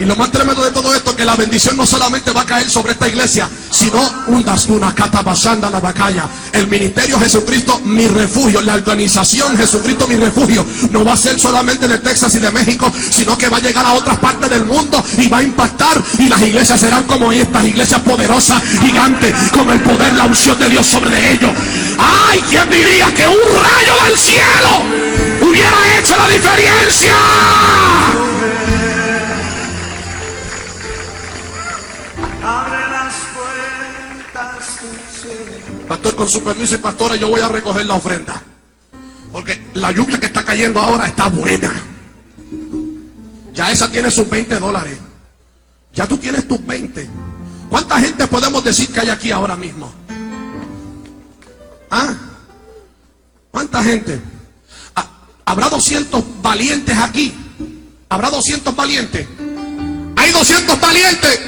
Y lo más tremendo de todo esto es que la bendición no solamente va a caer sobre esta iglesia, sino undas una catabasanda la bacalla. El ministerio Jesucristo, mi refugio, la organización Jesucristo, mi refugio, no va a ser solamente de Texas y de México, sino que va a llegar a otras partes del mundo y va a impactar. Y las iglesias serán como estas, iglesias poderosas, gigantes, con el poder, la unción de Dios sobre ellos. ¡Ay! ¿Quién diría que un rayo del cielo hubiera hecho la diferencia? Pastor, con su permiso y pastora, yo voy a recoger la ofrenda. Porque la lluvia que está cayendo ahora está buena. Ya esa tiene sus 20 dólares. Ya tú tienes tus 20. ¿Cuánta gente podemos decir que hay aquí ahora mismo? ¿Ah? ¿Cuánta gente? Ah, ¿Habrá 200 valientes aquí? ¿Habrá 200 valientes? Hay 200 valientes.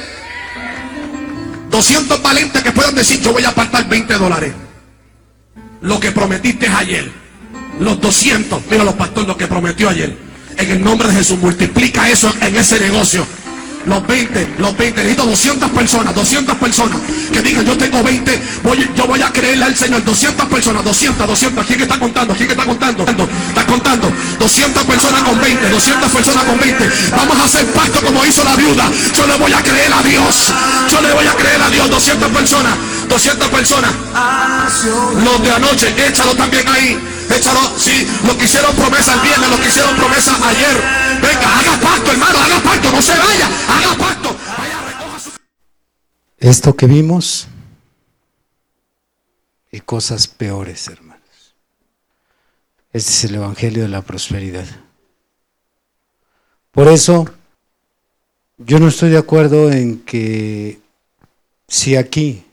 200 valientes que puedan decir, yo voy a apartar 20 dólares. Lo que prometiste ayer. Los 200, mira los pastores, lo que prometió ayer. En el nombre de Jesús, multiplica eso en ese negocio. Los 20, los 20, necesito 200 personas, 200 personas. Que digan yo tengo 20, voy, yo voy a creerle al Señor, 200 personas, 200, 200, ¿quién está contando? ¿Quién está contando? Está contando, 200 personas con 20, 200 personas con 20, vamos a hacer pacto como hizo la viuda, yo le voy a creer a Dios, yo le voy a creer a Dios, 200 personas, 200 personas, los de anoche, échalo también ahí, échalo, sí, lo que hicieron promesa el viernes, lo que hicieron promesa ayer, venga, haga pacto hermano, haga pacto, no se vaya, Esto que vimos y cosas peores, hermanos. Este es el Evangelio de la Prosperidad. Por eso, yo no estoy de acuerdo en que si aquí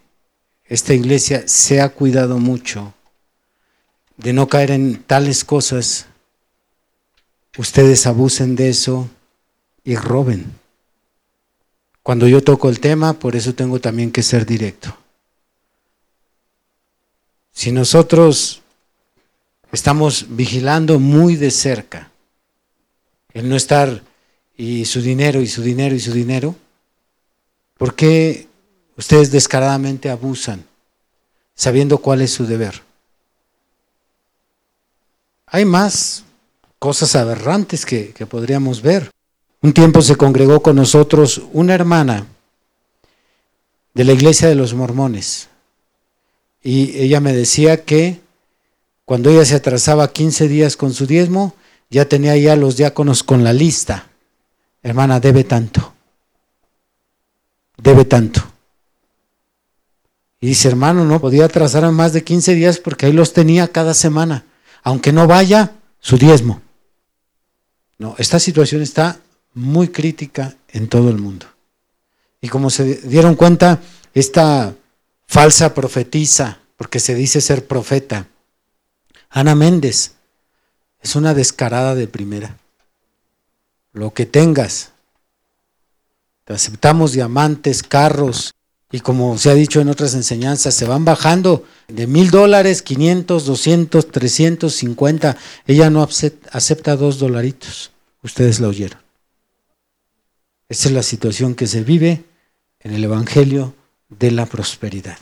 esta iglesia se ha cuidado mucho de no caer en tales cosas, ustedes abusen de eso y roben. Cuando yo toco el tema, por eso tengo también que ser directo. Si nosotros estamos vigilando muy de cerca el no estar y su dinero y su dinero y su dinero, ¿por qué ustedes descaradamente abusan sabiendo cuál es su deber? Hay más cosas aberrantes que, que podríamos ver. Un tiempo se congregó con nosotros una hermana de la iglesia de los mormones y ella me decía que cuando ella se atrasaba 15 días con su diezmo, ya tenía ya los diáconos con la lista. Hermana, debe tanto. Debe tanto. Y dice, hermano, no podía atrasar más de 15 días porque ahí los tenía cada semana, aunque no vaya su diezmo. No, esta situación está muy crítica en todo el mundo. Y como se dieron cuenta, esta falsa profetisa, porque se dice ser profeta, Ana Méndez, es una descarada de primera. Lo que tengas. Te aceptamos diamantes, carros, y como se ha dicho en otras enseñanzas, se van bajando de mil dólares, 500, 200, 350. Ella no acepta dos dolaritos. Ustedes la oyeron. Esa es la situación que se vive en el Evangelio de la prosperidad.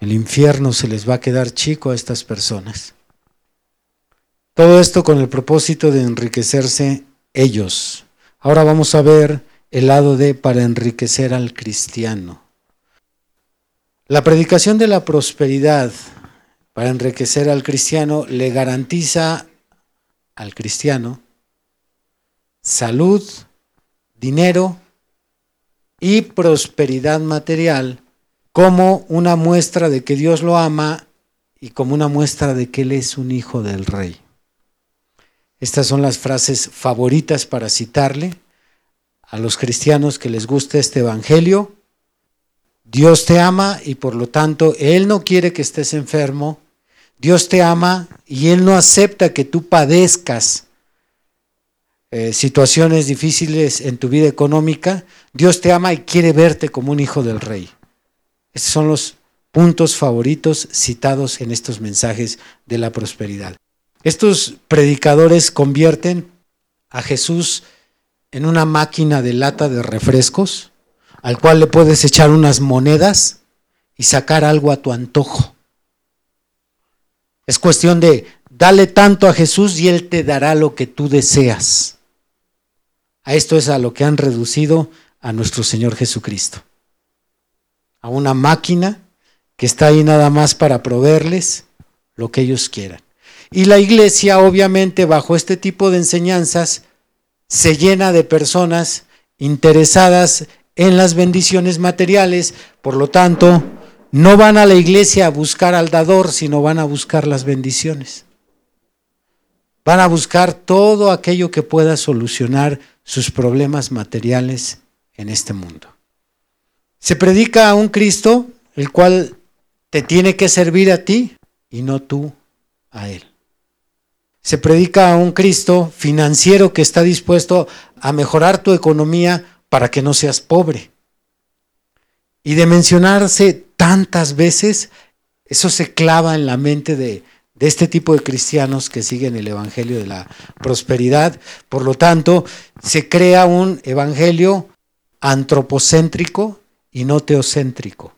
El infierno se les va a quedar chico a estas personas. Todo esto con el propósito de enriquecerse ellos. Ahora vamos a ver el lado de para enriquecer al cristiano. La predicación de la prosperidad para enriquecer al cristiano le garantiza al cristiano salud, dinero y prosperidad material como una muestra de que Dios lo ama y como una muestra de que Él es un hijo del rey. Estas son las frases favoritas para citarle a los cristianos que les guste este Evangelio. Dios te ama y por lo tanto Él no quiere que estés enfermo. Dios te ama y Él no acepta que tú padezcas eh, situaciones difíciles en tu vida económica. Dios te ama y quiere verte como un hijo del rey. Estos son los puntos favoritos citados en estos mensajes de la prosperidad. Estos predicadores convierten a Jesús en una máquina de lata de refrescos al cual le puedes echar unas monedas y sacar algo a tu antojo. Es cuestión de dale tanto a Jesús y Él te dará lo que tú deseas. A esto es a lo que han reducido a nuestro Señor Jesucristo. A una máquina que está ahí nada más para proveerles lo que ellos quieran. Y la iglesia, obviamente, bajo este tipo de enseñanzas, se llena de personas interesadas en las bendiciones materiales, por lo tanto, no van a la iglesia a buscar al dador, sino van a buscar las bendiciones. Van a buscar todo aquello que pueda solucionar sus problemas materiales en este mundo. Se predica a un Cristo el cual te tiene que servir a ti y no tú a Él. Se predica a un Cristo financiero que está dispuesto a mejorar tu economía para que no seas pobre. Y de mencionarse tantas veces, eso se clava en la mente de, de este tipo de cristianos que siguen el Evangelio de la prosperidad. Por lo tanto, se crea un Evangelio antropocéntrico y no teocéntrico.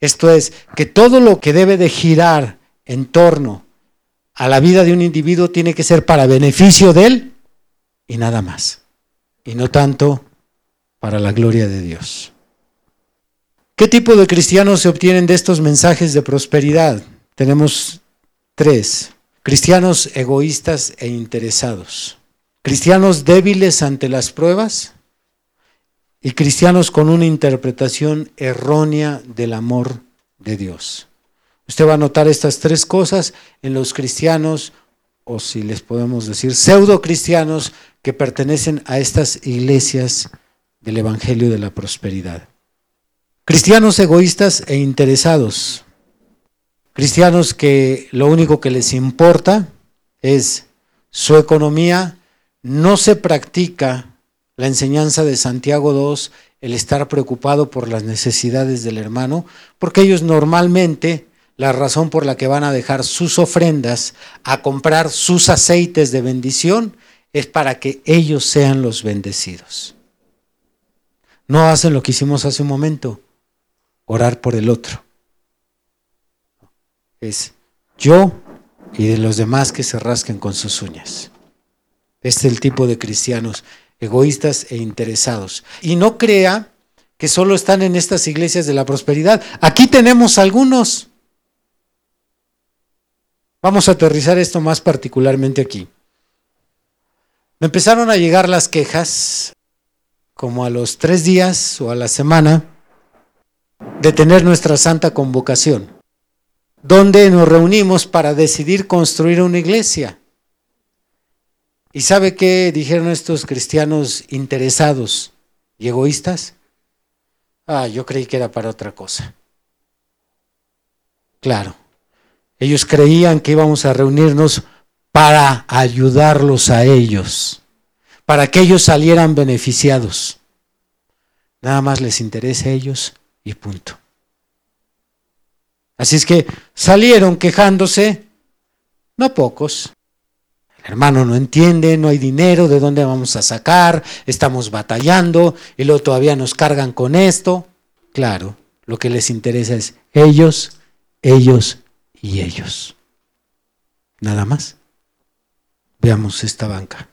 Esto es, que todo lo que debe de girar en torno a la vida de un individuo tiene que ser para beneficio de él y nada más. Y no tanto para la gloria de Dios. ¿Qué tipo de cristianos se obtienen de estos mensajes de prosperidad? Tenemos tres. Cristianos egoístas e interesados. Cristianos débiles ante las pruebas y cristianos con una interpretación errónea del amor de Dios. Usted va a notar estas tres cosas en los cristianos, o si les podemos decir, pseudo cristianos que pertenecen a estas iglesias del Evangelio de la Prosperidad. Cristianos egoístas e interesados. Cristianos que lo único que les importa es su economía. No se practica la enseñanza de Santiago II, el estar preocupado por las necesidades del hermano, porque ellos normalmente la razón por la que van a dejar sus ofrendas a comprar sus aceites de bendición es para que ellos sean los bendecidos no hacen lo que hicimos hace un momento, orar por el otro. Es yo y de los demás que se rasquen con sus uñas. Este es el tipo de cristianos egoístas e interesados. Y no crea que solo están en estas iglesias de la prosperidad. Aquí tenemos algunos. Vamos a aterrizar esto más particularmente aquí. Me empezaron a llegar las quejas como a los tres días o a la semana de tener nuestra santa convocación, donde nos reunimos para decidir construir una iglesia. ¿Y sabe qué dijeron estos cristianos interesados y egoístas? Ah, yo creí que era para otra cosa. Claro, ellos creían que íbamos a reunirnos para ayudarlos a ellos para que ellos salieran beneficiados. Nada más les interesa a ellos y punto. Así es que salieron quejándose, no pocos. El hermano no entiende, no hay dinero, ¿de dónde vamos a sacar? Estamos batallando y luego todavía nos cargan con esto. Claro, lo que les interesa es ellos, ellos y ellos. Nada más. Veamos esta banca.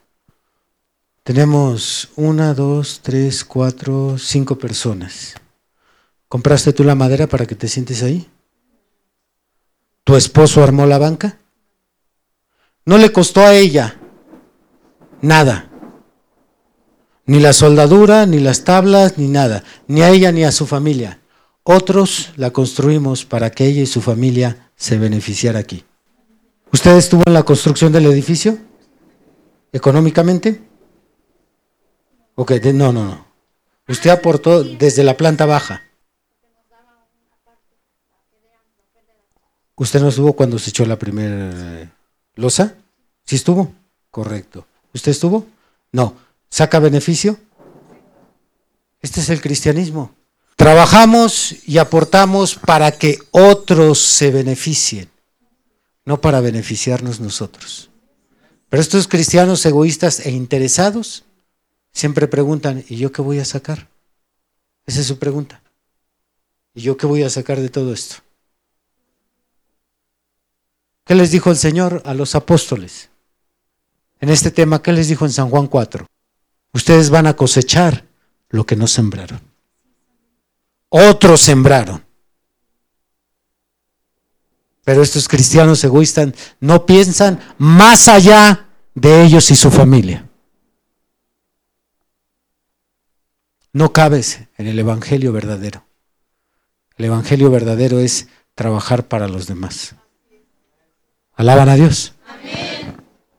Tenemos una, dos, tres, cuatro, cinco personas. ¿Compraste tú la madera para que te sientes ahí? ¿Tu esposo armó la banca? No le costó a ella nada. Ni la soldadura, ni las tablas, ni nada. Ni a ella ni a su familia. Otros la construimos para que ella y su familia se beneficiara aquí. ¿Usted estuvo en la construcción del edificio? ¿Económicamente? Ok, no, no, no. Usted aportó desde la planta baja. ¿Usted no estuvo cuando se echó la primera losa? ¿Sí estuvo? Correcto. ¿Usted estuvo? No. ¿Saca beneficio? Este es el cristianismo. Trabajamos y aportamos para que otros se beneficien, no para beneficiarnos nosotros. Pero estos cristianos egoístas e interesados siempre preguntan, ¿y yo qué voy a sacar? Esa es su pregunta. ¿Y yo qué voy a sacar de todo esto? ¿Qué les dijo el Señor a los apóstoles? En este tema, ¿qué les dijo en San Juan 4? Ustedes van a cosechar lo que no sembraron. Otros sembraron. Pero estos cristianos egoístas no piensan más allá de ellos y su familia. No cabes en el Evangelio verdadero. El Evangelio verdadero es trabajar para los demás. Alaban a Dios.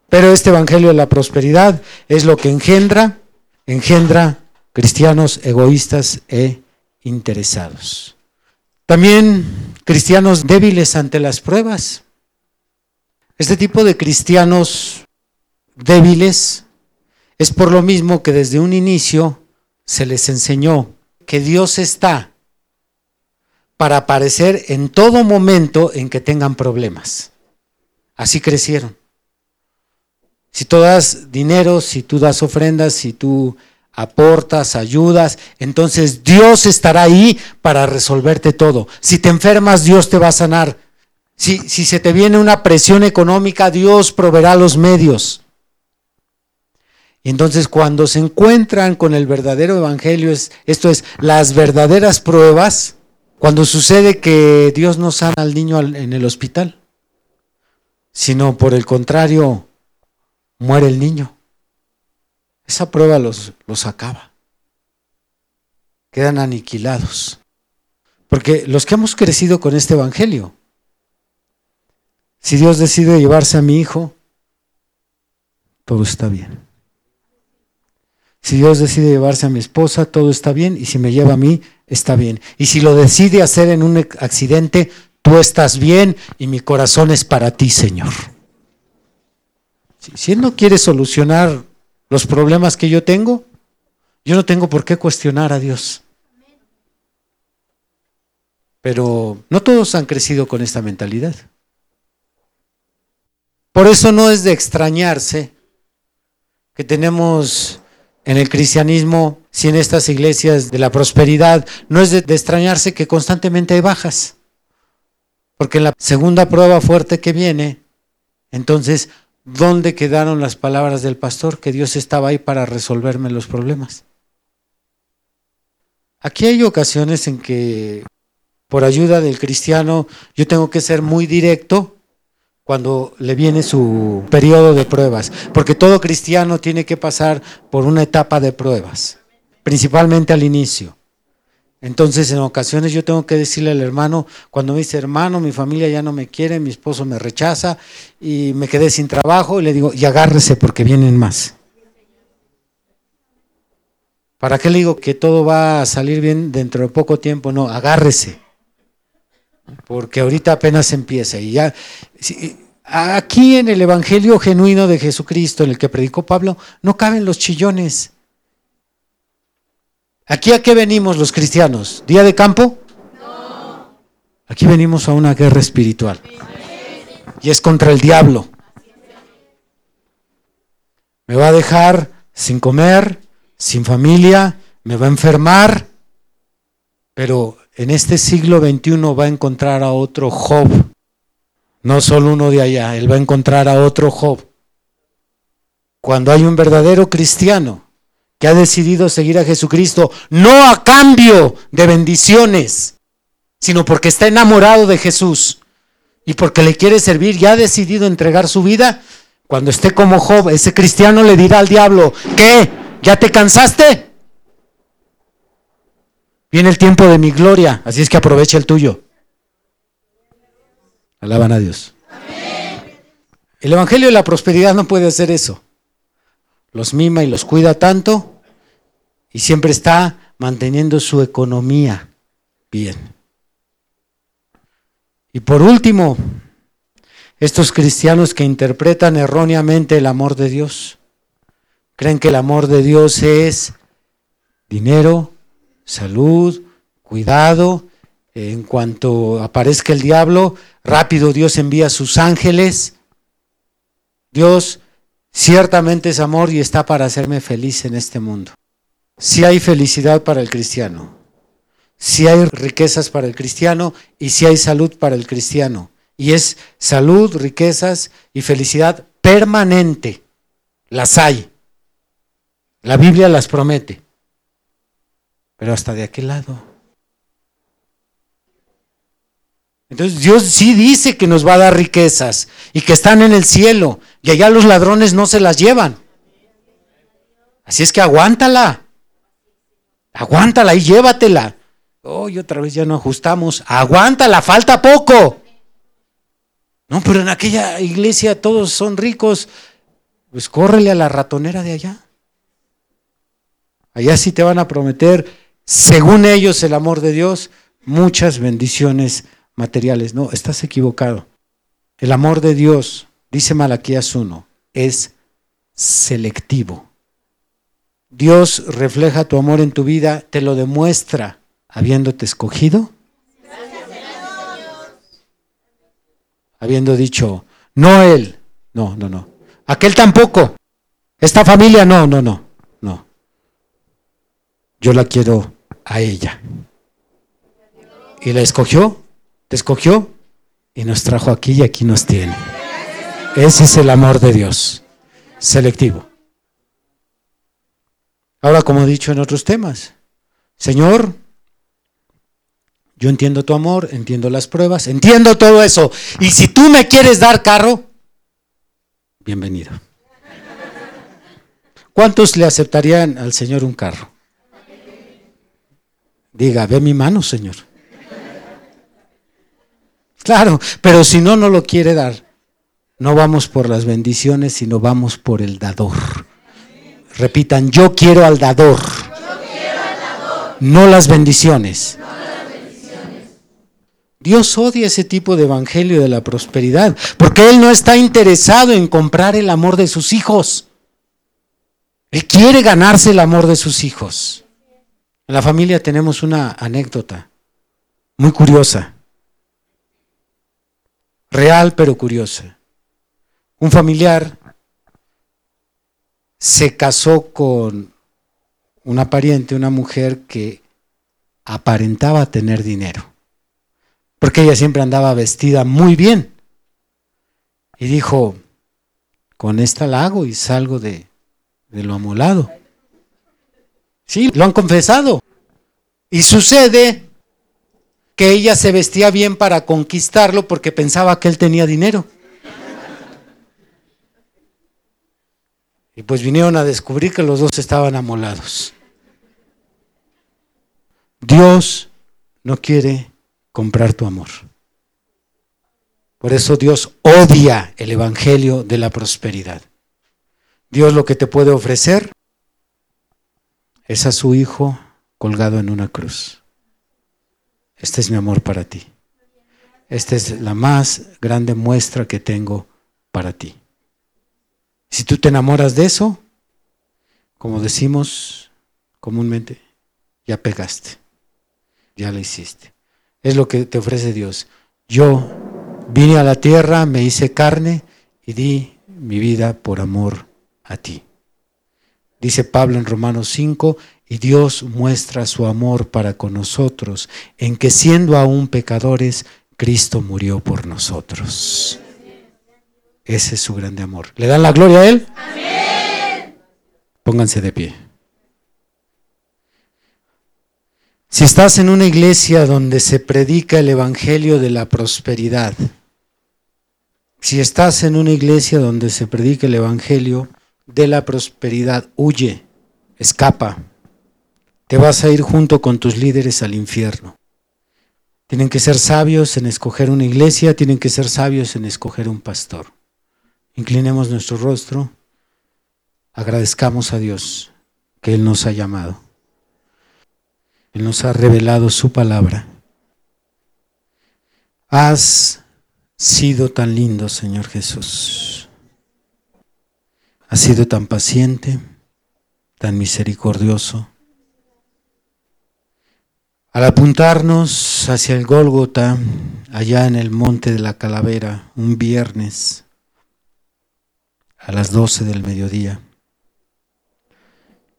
Pero este Evangelio de la prosperidad es lo que engendra, engendra cristianos egoístas e interesados. También cristianos débiles ante las pruebas. Este tipo de cristianos débiles es por lo mismo que desde un inicio se les enseñó que Dios está para aparecer en todo momento en que tengan problemas. Así crecieron. Si tú das dinero, si tú das ofrendas, si tú aportas, ayudas, entonces Dios estará ahí para resolverte todo. Si te enfermas, Dios te va a sanar. Si, si se te viene una presión económica, Dios proveerá los medios. Y entonces cuando se encuentran con el verdadero evangelio, es, esto es, las verdaderas pruebas, cuando sucede que Dios no sana al niño en el hospital, sino por el contrario, muere el niño. Esa prueba los, los acaba. Quedan aniquilados. Porque los que hemos crecido con este Evangelio, si Dios decide llevarse a mi hijo, todo está bien. Si Dios decide llevarse a mi esposa, todo está bien. Y si me lleva a mí, está bien. Y si lo decide hacer en un accidente, tú estás bien y mi corazón es para ti, Señor. Si Él no quiere solucionar los problemas que yo tengo, yo no tengo por qué cuestionar a Dios. Pero no todos han crecido con esta mentalidad. Por eso no es de extrañarse que tenemos en el cristianismo, si en estas iglesias de la prosperidad, no es de, de, extrañarse que constantemente hay bajas. Porque en la segunda prueba fuerte que viene, entonces ¿Dónde quedaron las palabras del pastor? Que Dios estaba ahí para resolverme los problemas. Aquí hay ocasiones en que por ayuda del cristiano yo tengo que ser muy directo cuando le viene su periodo de pruebas, porque todo cristiano tiene que pasar por una etapa de pruebas, principalmente al inicio. Entonces, en ocasiones yo tengo que decirle al hermano, cuando me dice, hermano, mi familia ya no me quiere, mi esposo me rechaza y me quedé sin trabajo, y le digo, y agárrese porque vienen más. ¿Para qué le digo que todo va a salir bien dentro de poco tiempo? No, agárrese. Porque ahorita apenas empieza. Y ya, aquí en el Evangelio genuino de Jesucristo, en el que predicó Pablo, no caben los chillones. ¿Aquí a qué venimos los cristianos? ¿Día de campo? No. Aquí venimos a una guerra espiritual. Y es contra el diablo. Me va a dejar sin comer, sin familia, me va a enfermar. Pero en este siglo XXI va a encontrar a otro Job. No solo uno de allá, él va a encontrar a otro Job. Cuando hay un verdadero cristiano ha decidido seguir a Jesucristo, no a cambio de bendiciones, sino porque está enamorado de Jesús y porque le quiere servir y ha decidido entregar su vida, cuando esté como Job, ese cristiano le dirá al diablo, ¿qué? ¿Ya te cansaste? Viene el tiempo de mi gloria, así es que aprovecha el tuyo. Alaban a Dios. El Evangelio de la Prosperidad no puede hacer eso los mima y los cuida tanto y siempre está manteniendo su economía bien. Y por último, estos cristianos que interpretan erróneamente el amor de Dios, creen que el amor de Dios es dinero, salud, cuidado. En cuanto aparezca el diablo, rápido Dios envía a sus ángeles. Dios ciertamente es amor y está para hacerme feliz en este mundo. Si hay felicidad para el cristiano, si hay riquezas para el cristiano y si hay salud para el cristiano. Y es salud, riquezas y felicidad permanente. Las hay. La Biblia las promete. Pero hasta de aquel lado. Entonces Dios sí dice que nos va a dar riquezas y que están en el cielo y allá los ladrones no se las llevan. Así es que aguántala. Aguántala y llévatela. Oh, y otra vez ya no ajustamos. Aguántala, falta poco. No, pero en aquella iglesia todos son ricos. Pues córrele a la ratonera de allá. Allá sí te van a prometer, según ellos, el amor de Dios, muchas bendiciones materiales. No, estás equivocado. El amor de Dios, dice Malaquías 1, es selectivo. Dios refleja tu amor en tu vida, te lo demuestra habiéndote escogido, habiendo dicho, no él, no, no, no, aquel tampoco, esta familia, no, no, no, no. Yo la quiero a ella. Y la escogió, te escogió y nos trajo aquí y aquí nos tiene. Ese es el amor de Dios, selectivo. Ahora, como he dicho en otros temas, Señor, yo entiendo tu amor, entiendo las pruebas, entiendo todo eso. Y si tú me quieres dar carro, bienvenido. ¿Cuántos le aceptarían al Señor un carro? Diga, ve mi mano, Señor. Claro, pero si no, no lo quiere dar. No vamos por las bendiciones, sino vamos por el dador. Repitan, yo quiero al dador, no las bendiciones. Dios odia ese tipo de evangelio de la prosperidad, porque Él no está interesado en comprar el amor de sus hijos. Él quiere ganarse el amor de sus hijos. En la familia tenemos una anécdota muy curiosa, real pero curiosa. Un familiar se casó con una pariente, una mujer que aparentaba tener dinero, porque ella siempre andaba vestida muy bien. Y dijo, con esta la hago y salgo de, de lo amolado. Sí, lo han confesado. Y sucede que ella se vestía bien para conquistarlo porque pensaba que él tenía dinero. Y pues vinieron a descubrir que los dos estaban amolados. Dios no quiere comprar tu amor. Por eso Dios odia el Evangelio de la prosperidad. Dios lo que te puede ofrecer es a su Hijo colgado en una cruz. Este es mi amor para ti. Esta es la más grande muestra que tengo para ti. Si tú te enamoras de eso, como decimos comúnmente, ya pegaste, ya lo hiciste. Es lo que te ofrece Dios. Yo vine a la tierra, me hice carne y di mi vida por amor a ti. Dice Pablo en Romanos 5, y Dios muestra su amor para con nosotros, en que siendo aún pecadores, Cristo murió por nosotros. Ese es su grande amor. ¿Le dan la gloria a Él? Amén. Pónganse de pie. Si estás en una iglesia donde se predica el Evangelio de la prosperidad, si estás en una iglesia donde se predica el Evangelio de la prosperidad, huye, escapa. Te vas a ir junto con tus líderes al infierno. Tienen que ser sabios en escoger una iglesia, tienen que ser sabios en escoger un pastor. Inclinemos nuestro rostro, agradezcamos a Dios que Él nos ha llamado. Él nos ha revelado su palabra. Has sido tan lindo, Señor Jesús. Has sido tan paciente, tan misericordioso. Al apuntarnos hacia el Gólgota, allá en el monte de la calavera, un viernes, a las doce del mediodía,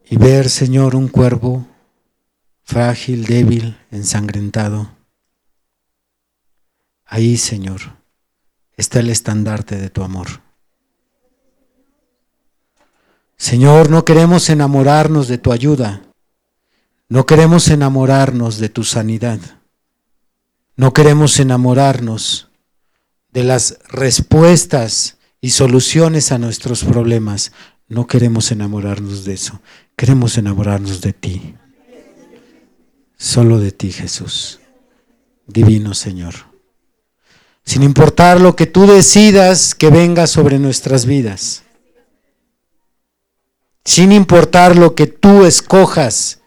y ver, Señor, un cuervo frágil, débil, ensangrentado. Ahí, Señor, está el estandarte de tu amor. Señor, no queremos enamorarnos de tu ayuda, no queremos enamorarnos de tu sanidad, no queremos enamorarnos de las respuestas y soluciones a nuestros problemas, no queremos enamorarnos de eso, queremos enamorarnos de ti, solo de ti Jesús, divino Señor. Sin importar lo que tú decidas que venga sobre nuestras vidas. Sin importar lo que tú escojas,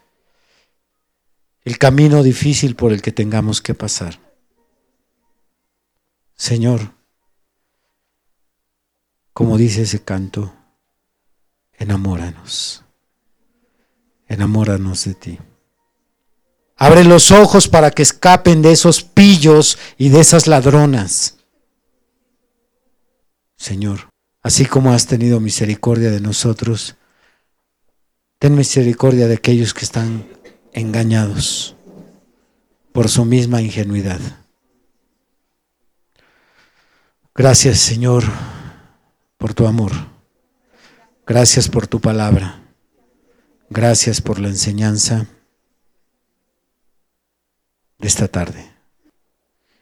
el camino difícil por el que tengamos que pasar. Señor, como dice ese canto, enamóranos, enamóranos de ti. Abre los ojos para que escapen de esos pillos y de esas ladronas. Señor, así como has tenido misericordia de nosotros, Ten misericordia de aquellos que están engañados por su misma ingenuidad. Gracias Señor por tu amor. Gracias por tu palabra. Gracias por la enseñanza de esta tarde.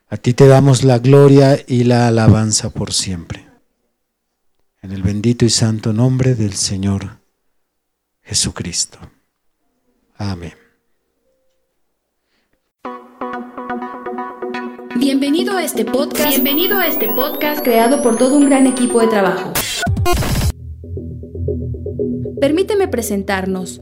A ti te damos la gloria y la alabanza por siempre. En el bendito y santo nombre del Señor Jesucristo. Amén. Bienvenido a este podcast. Bienvenido a este podcast creado por todo un gran equipo de trabajo. Permíteme presentarnos.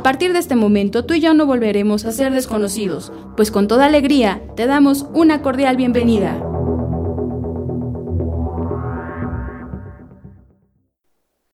A partir de este momento tú y yo no volveremos a ser desconocidos, pues con toda alegría te damos una cordial bienvenida.